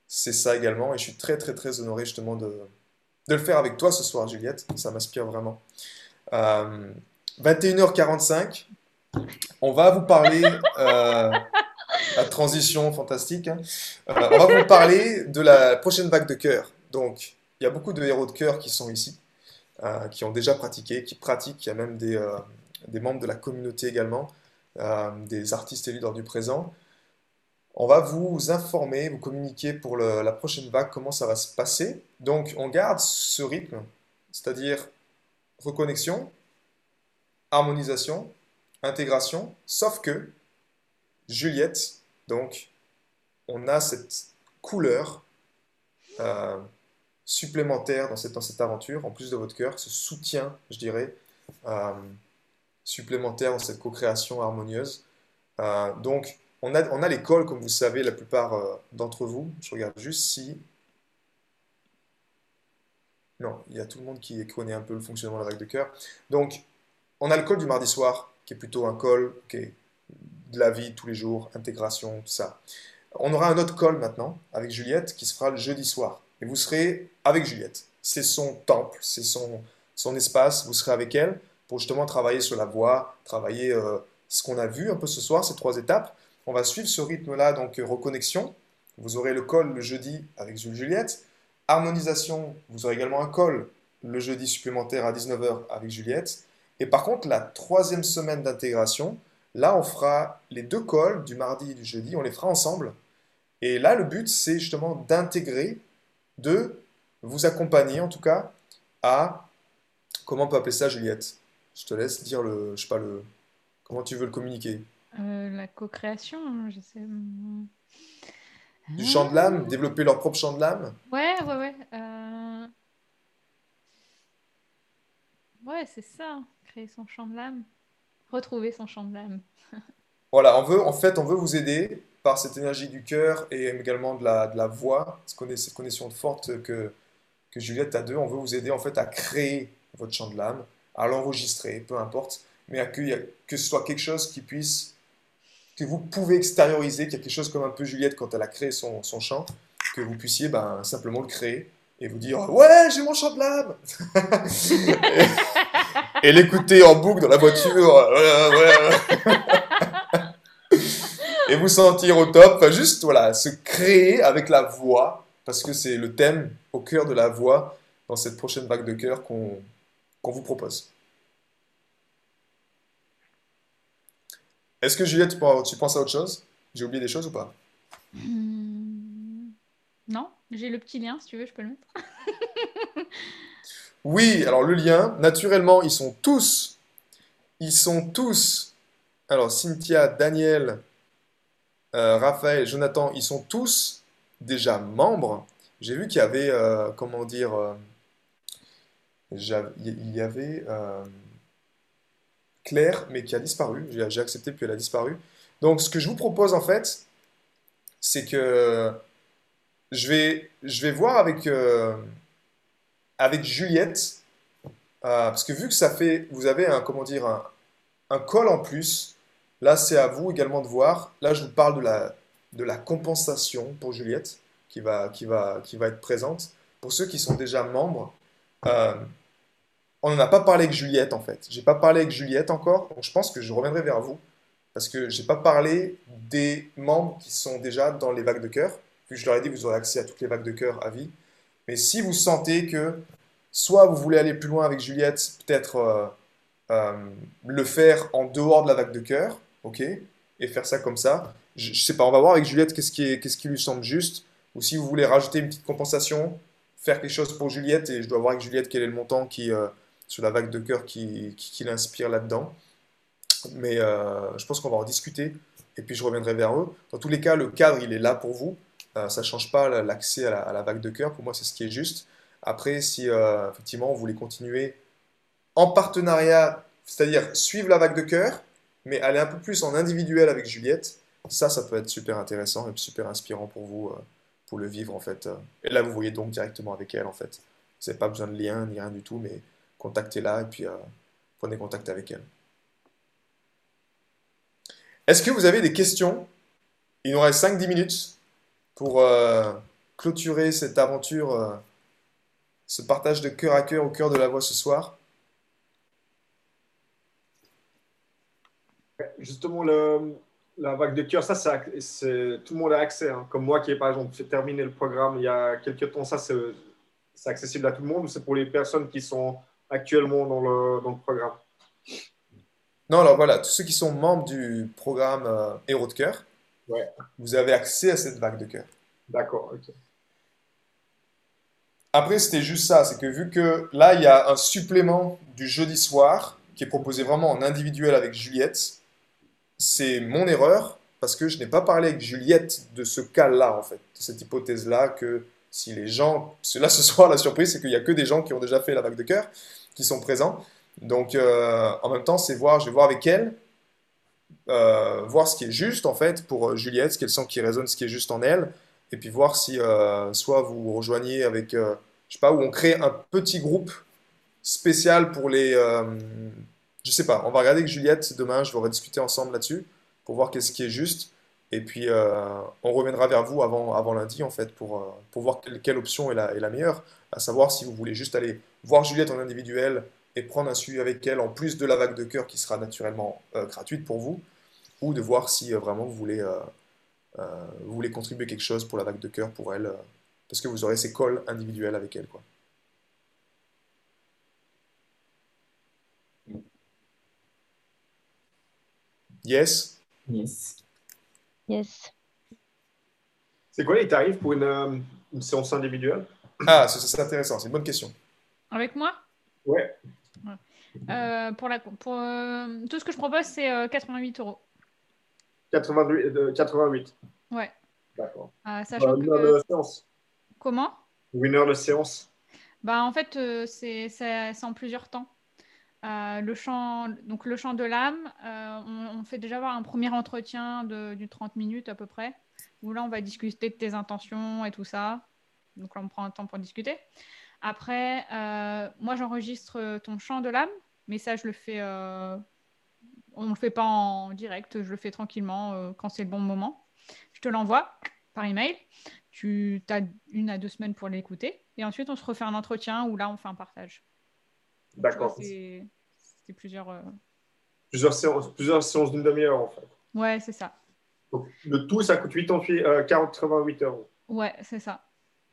c'est ça également. Et je suis très, très, très honoré justement de, de le faire avec toi ce soir, Juliette. Ça m'inspire vraiment. Euh, 21h45, on va vous parler. euh, la transition fantastique. hein. Euh, on va vous parler de la prochaine vague de cœur. Donc, il y a beaucoup de héros de cœur qui sont ici, euh, qui ont déjà pratiqué, qui pratiquent. Il y a même des, euh, des membres de la communauté également, euh, des artistes élus dans du présent. On va vous informer, vous communiquer pour la prochaine vague comment ça va se passer. Donc, on garde ce rythme, c'est-à-dire reconnexion, harmonisation, intégration, sauf que Juliette, donc, on a cette couleur euh, supplémentaire dans cette, dans cette aventure, en plus de votre cœur, ce soutien, je dirais, euh, supplémentaire dans cette co-création harmonieuse. Euh, donc, on a, on a l'école, comme vous savez, la plupart euh, d'entre vous. Je regarde juste si... Non, il y a tout le monde qui connaît un peu le fonctionnement de la règle de cœur. Donc, on a le call du mardi soir, qui est plutôt un call qui est de la vie tous les jours, intégration, tout ça. On aura un autre call maintenant avec Juliette qui se fera le jeudi soir. Et vous serez avec Juliette. C'est son temple, c'est son, son espace. Vous serez avec elle pour justement travailler sur la voix, travailler euh, ce qu'on a vu un peu ce soir, ces trois étapes. On va suivre ce rythme-là, donc euh, reconnexion. Vous aurez le call le jeudi avec Juliette. Harmonisation, vous aurez également un call le jeudi supplémentaire à 19h avec Juliette. Et par contre, la troisième semaine d'intégration, Là, on fera les deux calls du mardi et du jeudi, on les fera ensemble. Et là, le but, c'est justement d'intégrer, de vous accompagner en tout cas à, comment on peut appeler ça, Juliette? Je te laisse dire le, je sais pas, le, comment tu veux le communiquer. Euh, la co-création, je sais. Du chant de l'âme, développer leur propre chant de l'âme. Ouais, ouais, ouais. euh, Ouais, c'est ça. Créer son champ de l'âme. Retrouver son champ de l'âme. Voilà, on veut, en fait, on veut vous aider par cette énergie du cœur et également de la, de la voix, cette connexion forte que, que Juliette a d'eux. On veut vous aider en fait à créer votre chant de l'âme, à l'enregistrer, peu importe, mais que, ce soit quelque chose qui puisse, que vous pouvez extérioriser, qu'il y a quelque chose comme un peu Juliette quand elle a créé son, son chant, que vous puissiez ben, simplement le créer et vous dire Ouais, j'ai mon chant de l'âme Et, et l'écouter en boucle dans la voiture. Ouais. et vous sentir au top. Enfin, juste, voilà, se créer avec la voix, parce que c'est le thème au cœur de la voix dans cette prochaine vague de cœur qu'on qu'on vous propose. Est-ce que Juliette, tu pen- tu penses à autre chose? J'ai oublié des choses ou pas? Hmm. Non J'ai le petit lien, si tu veux, je peux le mettre. Oui, alors le lien, naturellement, ils sont tous, ils sont tous, alors Cynthia, Daniel, euh, Raphaël, Jonathan, ils sont tous déjà membres. J'ai vu qu'il y avait, euh, comment dire, euh, il y avait euh, Claire, mais qui a disparu. J'ai accepté, puis elle a disparu. Donc, ce que je vous propose, en fait, c'est que je vais, je vais voir avec, euh, avec Juliette, euh, parce que vu que ça fait, vous avez un, comment dire, un, un call en plus, là, c'est à vous également de voir. Là, je vous parle de la, de la compensation pour Juliette, qui va, qui va, qui va être présente. Pour ceux qui sont déjà membres, on n'en a pas parlé avec Juliette, en fait. J'ai pas parlé avec Juliette encore, donc je pense que je reviendrai vers vous, parce que j'ai pas parlé des membres qui sont déjà dans les vagues de cœur. Que je leur ai dit vous aurez accès à toutes les vagues de cœur à vie. Mais si vous sentez que soit vous voulez aller plus loin avec Juliette, peut-être euh, euh, le faire en dehors de la vague de cœur, ok, et faire ça comme ça. Je, je sais pas, on va voir avec Juliette qu'est-ce qui est, qu'est-ce qui lui semble juste, ou si vous voulez rajouter une petite compensation, faire quelque chose pour Juliette, et je dois voir avec Juliette quel est le montant qui, euh, sur la vague de cœur qui, qui, l'inspire là-dedans. Mais euh, je pense qu'on va en discuter, et puis je reviendrai vers eux. Dans tous les cas, le cadre, il est là pour vous. Euh, ça ne change pas l'accès à la, vague de cœur. Pour moi, c'est ce qui est juste. Après, si euh, effectivement vous voulez continuer en partenariat, c'est-à-dire suivre la vague de cœur, mais aller un peu plus en individuel avec Juliette, ça, ça peut être super intéressant et super inspirant pour vous, pour le vivre en fait. Et là, vous voyez donc directement avec elle en fait. Vous n'avez pas besoin de lien ni rien du tout, mais contactez-la et puis euh, prenez contact avec elle. Est-ce que vous avez des questions? Il nous reste 5-10 minutes pour euh, clôturer cette aventure, euh, ce partage de cœur à cœur au cœur de la voix ce soir. Justement, la vague de cœur, ça, tout le monde a accès. hein. Comme moi qui ai, par exemple, fait terminer le programme il y a quelques temps, ça, c'est accessible à tout le monde c'est pour les personnes qui sont actuellement dans le, dans le programme? Non, alors voilà, tous ceux qui sont membres du programme euh, Héros de cœur, Ouais. vous avez accès à cette vague de cœur. D'accord, ok. Après, c'était juste ça, c'est que vu que là, il y a un supplément du jeudi soir qui est proposé vraiment en individuel avec Juliette, c'est mon erreur parce que je n'ai pas parlé avec Juliette de ce cas-là, en fait, de cette hypothèse-là que si les gens. Là, ce soir, la surprise, c'est qu'il n'y a que des gens qui ont déjà fait la vague de cœur qui sont présents. Donc, euh, en même temps, c'est voir, je vais voir avec elle, euh, voir ce qui est juste, en fait, pour euh, Juliette, ce qu'elle sent qui résonne, ce qui est juste en elle, et puis voir si soit vous rejoignez avec, je sais pas, où on crée un petit groupe spécial pour les. je sais pas, on va regarder avec Juliette demain, je vais rediscuter ensemble là-dessus pour voir qu'est-ce qui est juste. Et puis on reviendra vers vous avant, avant lundi en fait pour, pour voir quelle, option est la meilleure. À savoir si vous voulez juste aller voir Juliette en individuel et prendre un suivi avec elle en plus de la vague de cœur qui sera naturellement euh, gratuite pour vous, ou de voir si euh, vraiment vous voulez, euh, euh, vous voulez contribuer quelque chose pour la vague de cœur pour elle, euh, parce que vous aurez ces calls individuels avec elle. Quoi. Yes? Yes. Yes. C'est quoi les tarifs pour une, une séance individuelle? Ah, c'est intéressant, c'est une bonne question. Avec moi? Ouais. Euh, pour la, pour, euh, Tout ce que je propose, c'est euh, 88 euros. 88. euh, 88. Ouais. D'accord. Euh, sachant Euh, une que. de séance. Comment? Heure de séance. Bah, en fait, euh, c'est c'est- c'est en plusieurs temps. Euh, le chant, donc le chant de l'âme, euh, on, on fait déjà avoir un premier entretien de, du 30 minutes à peu près, où là on va discuter de tes intentions et tout ça. Donc là on prend un temps pour discuter. Après, euh, moi j'enregistre ton chant de l'âme, mais ça je le fais, euh, on ne le fait pas en direct, je le fais tranquillement euh, quand c'est le bon moment. Je te l'envoie par email. Tu as une à deux semaines pour l'écouter. Et ensuite, on se refait un entretien où là, on fait un partage. D'accord. C'est c'est plusieurs. euh, Plusieurs séances, plusieurs séances d'une demi-heure en fait. Ouais, c'est ça. Donc, le tout, ça coûte 88, euh, 88 euros. Ouais, c'est ça.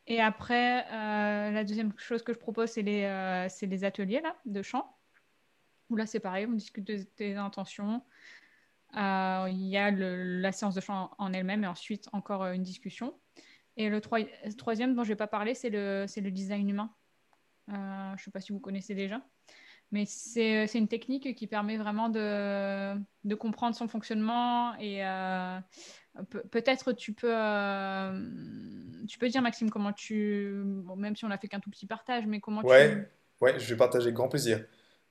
Et après, euh, la deuxième chose que je propose, c'est les, euh, les ateliers là, de chant. Où là, c'est pareil, on discute de tes intentions. Euh, Il y a la séance de chant en elle-même et ensuite encore euh, une discussion. Et le troi- troisième dont je vais pas parler, c'est le, le design humain. Je ne sais pas si vous connaissez déjà. Mais c'est une technique qui permet vraiment de, de comprendre son fonctionnement. Et pe- peut-être tu peux, euh, tu peux dire, Maxime, comment tu. bon, même si on n'a fait qu'un tout petit partage, mais comment tu. Ouais, ouais, je vais partager avec grand plaisir.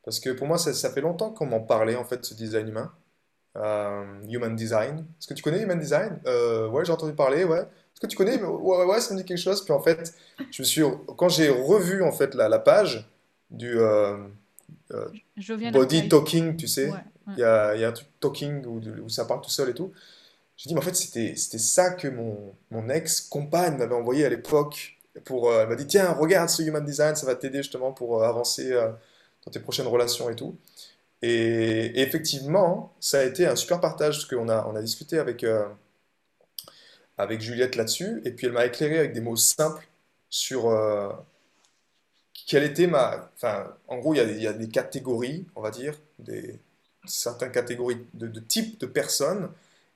Parce que pour moi, ça, ça fait longtemps qu'on m'en parlait, en fait, ce design humain. Euh, Human Design. Est-ce que tu connais Human Design? Euh, ouais, j'ai entendu parler, ouais. Est-ce que tu connais? Ouais, ouais, ouais, ça me dit quelque chose. Puis en fait, je me suis, quand j'ai revu, en fait, la, la page du euh, body talking, tu sais, Ouais, ouais. il y a, il y a un truc talking où, où ça parle tout seul et tout. J'ai dit, mais en fait, c'était, ça que mon, mon ex-compagne m'avait envoyé à l'époque. Pour, euh, elle m'a dit, tiens, regarde ce Human Design, ça va t'aider justement pour euh, avancer euh, dans tes prochaines relations et tout. Et, effectivement, ça a été un super partage parce qu'on a, on a discuté avec, avec Juliette là-dessus. Et puis elle m'a éclairé avec des mots simples sur quelle était ma... Enfin, en gros, il y a, y a des catégories, on va dire, des, certaines catégories de types de personnes.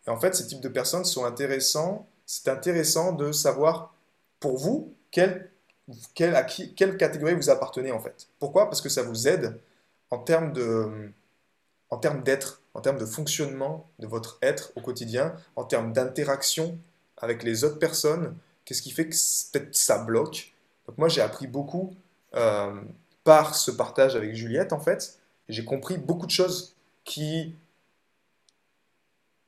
Et en fait, ces types de personnes sont intéressants. C'est intéressant de savoir, pour vous, quelle, quelle, à qui, quelle catégorie vous appartenez, en fait. Pourquoi? Parce que ça vous aide en termes de, en termes d'être, en termes de fonctionnement de votre être au quotidien, en termes d'interaction avec les autres personnes. Qu'est-ce qui fait que peut-être ça bloque? Moi, j'ai appris beaucoup euh, par ce partage avec Juliette, en fait. J'ai compris beaucoup de choses qui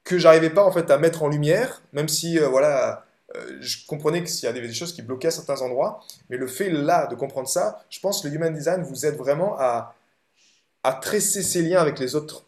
que j'arrivais pas en fait à mettre en lumière, même si euh, voilà, euh, je comprenais qu'il y avait des choses qui bloquaient à certains endroits, mais le fait là de comprendre ça, je pense que le Human Design vous aide vraiment à, à tresser ces liens avec les autres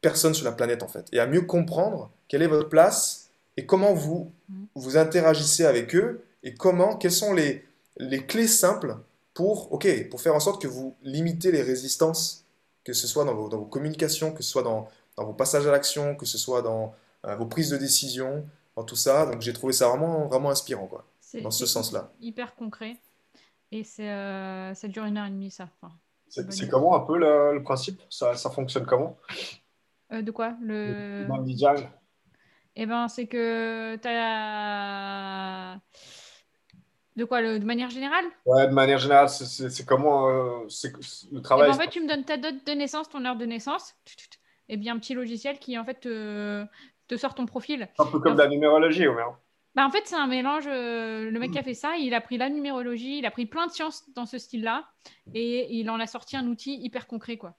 personnes sur la planète en fait, et à mieux comprendre quelle est votre place et comment vous vous interagissez avec eux et comment, quelles sont les, les clés simples pour, ok, pour faire en sorte que vous limitez les résistances, que ce soit dans vos, dans vos communications, que ce soit dans, dans vos passages à l'action, que ce soit dans euh, vos prises de décision, dans tout ça. Donc j'ai trouvé ça vraiment, vraiment inspirant, quoi. Dans ce sens-là. Hyper concret. Et c'est, euh, ça dure une heure et demie, ça. Enfin, C'est comment un peu le, le principe? Ça, ça fonctionne comment? Euh, de quoi? Le... Le? Eh ben, c'est que tu as... De quoi le... De manière générale? Ouais, de manière générale, c'est- comment euh, c'est le Eh travail? ben, en fait, tu me donnes ta date de naissance, ton heure de naissance, et bien un petit logiciel qui en fait te, te sort ton profil. C'est un peu comme de la numérologie, Omer. Bah, en fait, c'est un mélange. euh, le mec qui a fait ça, il a pris la numérologie, il a pris plein de sciences dans ce style-là, et il en a sorti un outil hyper concret, quoi.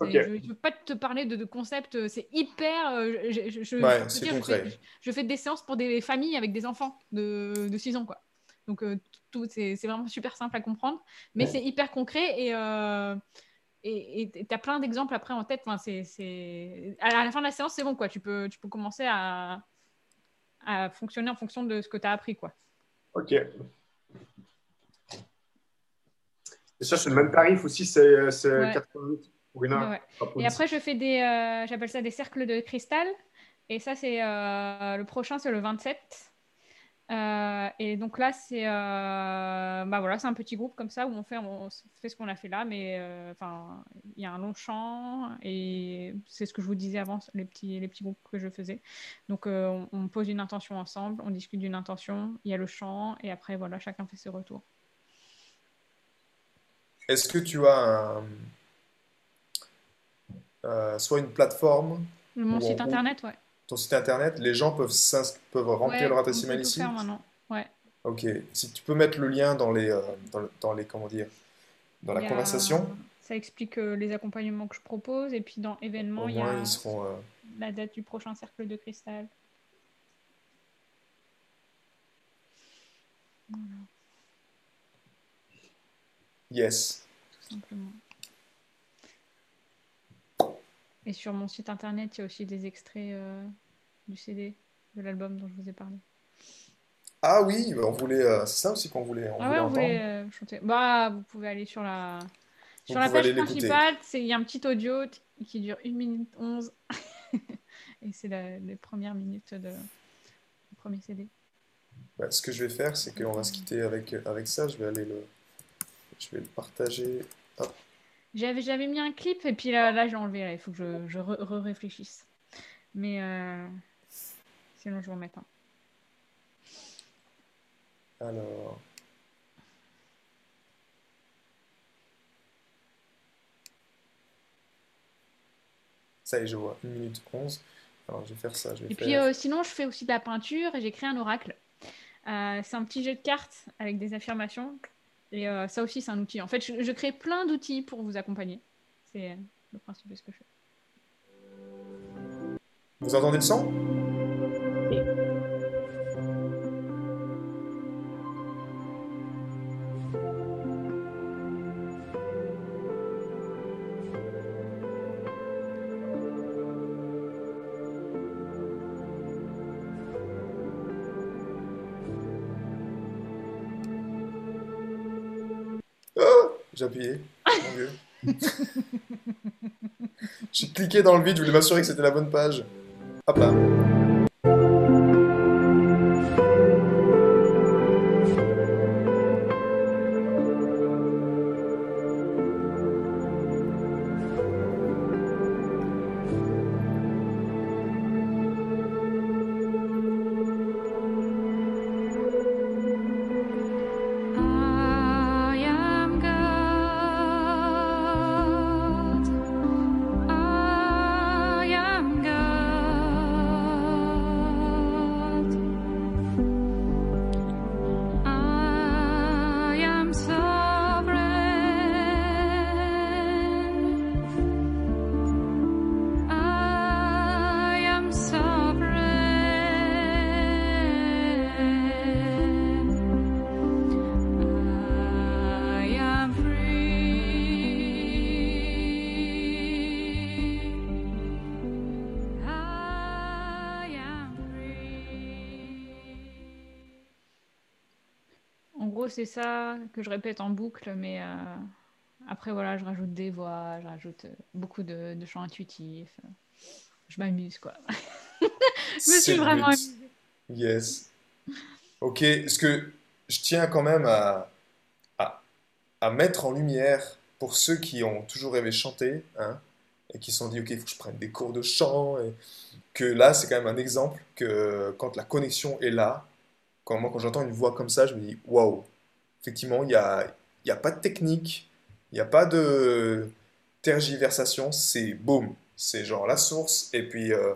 Je ne veux pas te parler de, de concepts, euh, c'est hyper. euh, je, je- je- Ouais, dire, fais, je fais des séances pour des familles avec des enfants de, de 6 ans, quoi. Donc, euh, tout, c'est c'est vraiment super simple à comprendre, mais Ouais. c'est hyper concret et. euh, et tu as plein d'exemples après en tête. Enfin, c'est. À la fin de la séance, c'est bon, quoi. Tu peux, tu peux commencer à, à fonctionner en fonction de ce que tu as appris, quoi. Ok. Et ça, c'est le même tarif aussi, c'est c'est Ouais. 80 minutes pour une heure. Ouais, ouais. pas pour Et après, je fais des, euh, j'appelle ça des cercles de cristal. Et ça, c'est euh, le prochain, c'est le 27. Euh, et donc là, c'est euh, bah voilà, c'est un petit groupe comme ça où on fait, on fait ce qu'on a fait là, mais euh, enfin, il y a un long champ et c'est ce que je vous disais avant, les petits, les petits groupes que je faisais. Donc on, on pose une intention ensemble, on discute d'une intention, il y a le chant et après voilà, chacun fait ses retours. Est-ce que tu as un, soit une plateforme, Mon site internet, ouais. Ton site internet, les gens peuvent, peuvent remplir Ouais, leur adresse email ici? faire maintenant. Ouais. Ok. Si tu peux mettre le lien dans les, euh, dans, le- dans les, comment dire, dans la Il conversation, Ça explique euh, les accompagnements que je propose. Et puis dans événements, au il y a ils seront. euh, la date du prochain cercle de cristal. Yes. tout simplement. Et sur mon site internet, il y a aussi des extraits euh, du CD, de l'album dont je vous ai parlé. Ah oui, bah, on voulait. euh, c'est ça aussi qu'on voulait, on ah voulait ouais, on voulait euh, chanter. Bah, vous pouvez aller sur la, Vous sur la page principale. c'est- Il y a un petit audio qui dure 1 minute 11. Et c'est les premières minutes de, du premier CD. Bah, ce que je vais faire, c'est qu'on va se quitter avec, avec ça. Je vais aller le, je vais le partager. Hop. J'avais, j'avais mis un clip et puis là, là j'ai enlevé. là. Il faut que je, je re-réfléchisse. Mais euh, sinon, je vais en mettre un. Alors. Ça y est, je vois. 1 minute 11. Alors, je vais faire ça. Je vais Et faire... puis euh, sinon, je fais aussi de la peinture et j'ai créé un oracle. Euh, c'est un petit jeu de cartes avec des affirmations. Et euh, ça aussi, c'est un outil. En fait, je, je crée plein d'outils pour vous accompagner. C'est le principe de ce que je fais. Vous entendez le son? J'ai appuyé. J'ai cliqué dans le vide, je voulais m'assurer que c'était la bonne page. Hop là. Gros, c'est ça que je répète en boucle, mais euh, après, voilà, je rajoute des voix, je rajoute euh, beaucoup de, de chants intuitifs. Je m'amuse, quoi. je me suis vraiment amusée. Yes. Ok, ce que je tiens quand même à, à, à mettre en lumière pour ceux qui ont toujours rêvé chanter, hein, et qui se sont dit, ok, il faut que je prenne des cours de chant, et que là, c'est quand même un exemple que quand la connexion est là, quand moi, quand j'entends une voix comme ça, je me dis, waouh, effectivement, il n'y a, y a pas de technique, il n'y a pas de tergiversation, c'est boum, c'est genre la source, et puis euh,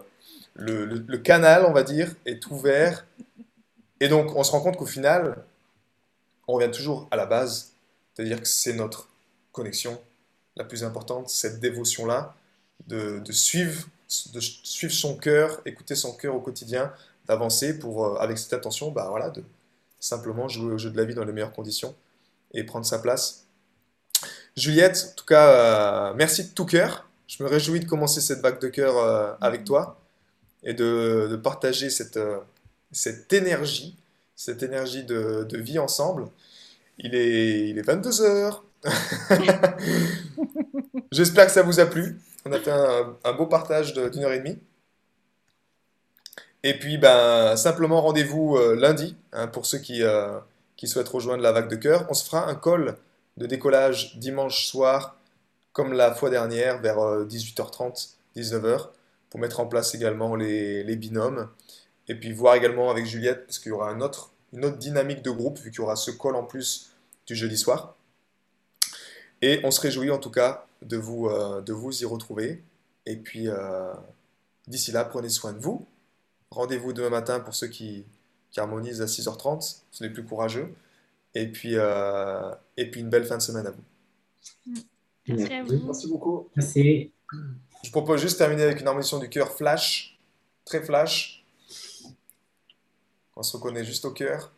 le, canal, on va dire, est ouvert. Et donc, on se rend compte qu'au final, on revient toujours à la base, c'est-à-dire que c'est notre connexion la plus importante, cette dévotion-là, de, de suivre, de suivre son cœur, écouter son cœur au quotidien, d'avancer pour, euh, avec cette attention, bah voilà, de simplement jouer au jeu de la vie dans les meilleures conditions et prendre sa place. Juliette, en tout cas, euh, merci de tout cœur. Je me réjouis de commencer cette vague de cœur euh, avec toi et de, de partager cette, euh, cette énergie, cette énergie de, de vie ensemble. Il est, il est 22 heures. J'espère que ça vous a plu. On a fait un, un beau partage d'une heure et demie. Et puis, ben, simplement rendez-vous euh, lundi hein, pour ceux qui, euh, qui souhaitent rejoindre la vague de cœur. On se fera un call de décollage dimanche soir, comme la fois dernière, vers euh, 18h30, 19h, pour mettre en place également les, les binômes. Et puis voir également avec Juliette, parce qu'il y aura un autre, une autre dynamique de groupe, vu qu'il y aura ce call en plus du jeudi soir. Et on se réjouit en tout cas de vous, euh, de vous y retrouver. Et puis euh, d'ici là, prenez soin de vous. Rendez-vous demain matin pour ceux qui, qui harmonisent à 6h30, c'est les plus courageux. Et puis, euh, et puis une belle fin de semaine à vous. Merci à vous. Merci beaucoup. Merci. Je propose juste de terminer avec une harmonisation du cœur flash, très flash. On se reconnaît juste au cœur.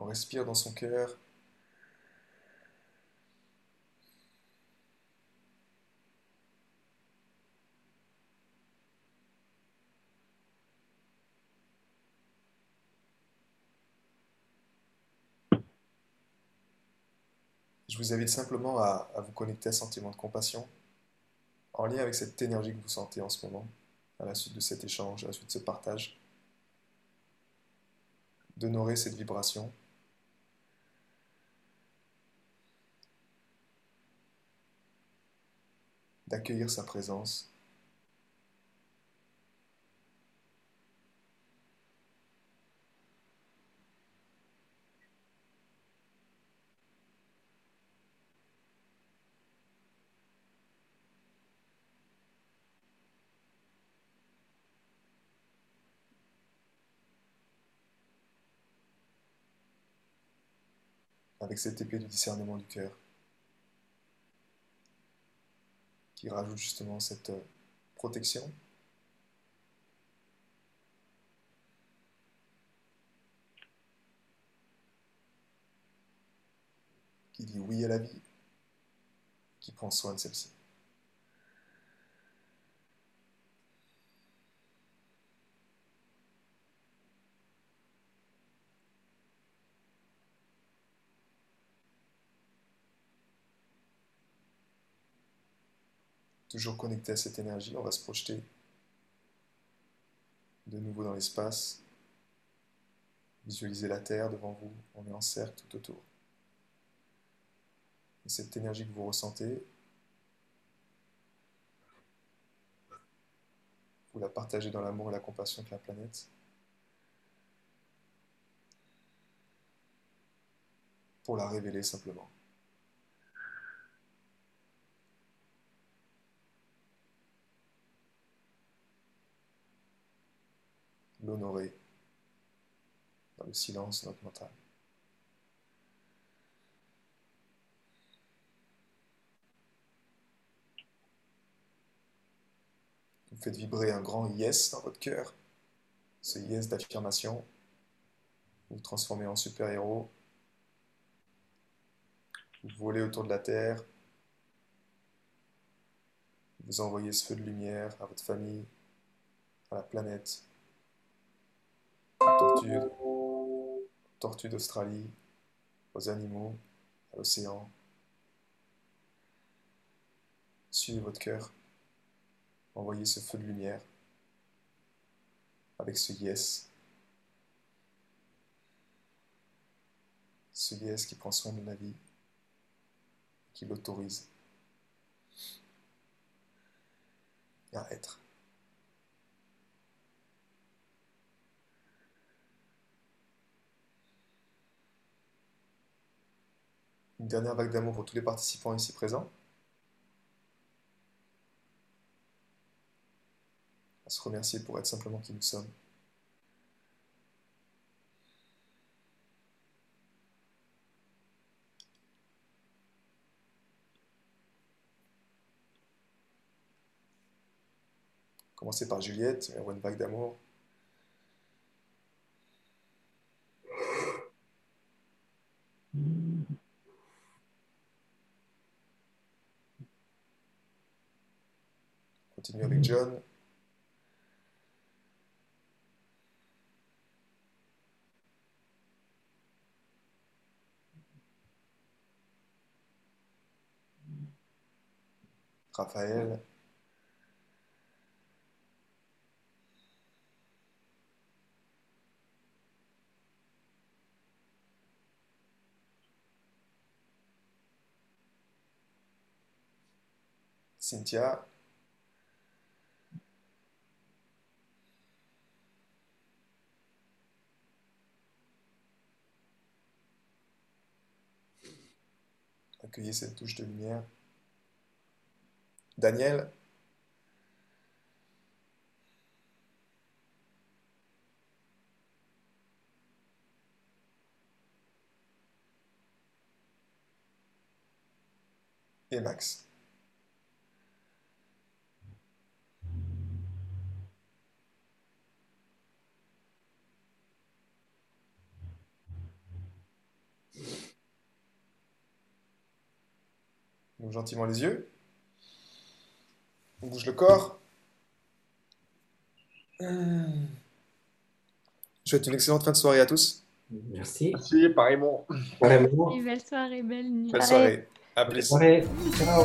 On respire dans son cœur. Je vous invite simplement à, vous connecter à un sentiment de compassion en lien avec cette énergie que vous sentez en ce moment, à la suite de cet échange, à la suite de ce partage. D'honorer cette vibration. D'accueillir sa présence. avec cette épée du discernement du cœur, qui rajoute justement cette euh, protection. qui dit oui à la vie, qui prend soin de celle-ci. Toujours connecté à cette énergie, on va se projeter de nouveau dans l'espace. Visualisez la Terre devant vous, on est en cercle tout autour. Et cette énergie que vous ressentez, vous la partagez dans l'amour et la compassion avec la planète. Pour la révéler simplement. L'honorer dans le silence de notre mental. Vous faites vibrer un grand yes dans votre cœur, ce yes d'affirmation. Vous transformez en super-héros. Vous volez autour de la Terre. Vous envoyez ce feu de lumière à votre famille, à la planète, tortues, tortues d'Australie, aux animaux, à l'océan. Suivez votre cœur. Envoyez ce feu de lumière avec ce yes. Ce yes qui prend soin de la vie, qui l'autorise à être. Une dernière vague d'amour pour tous les participants ici présents. À se remercier pour être simplement qui nous sommes. Commencez par Juliette, une vague d'amour. Continue avec John. Raphaël. Cynthia. Accueillez cette touche de lumière. Daniel. Et Max. Ouvre gentiment les yeux. On bouge le corps. Je souhaite une excellente fin de soirée à tous. Merci. Merci, pareillement. Pareillement. Et belle soirée, belle nuit. Belle soirée. À Bonne plus. soirée. Ciao.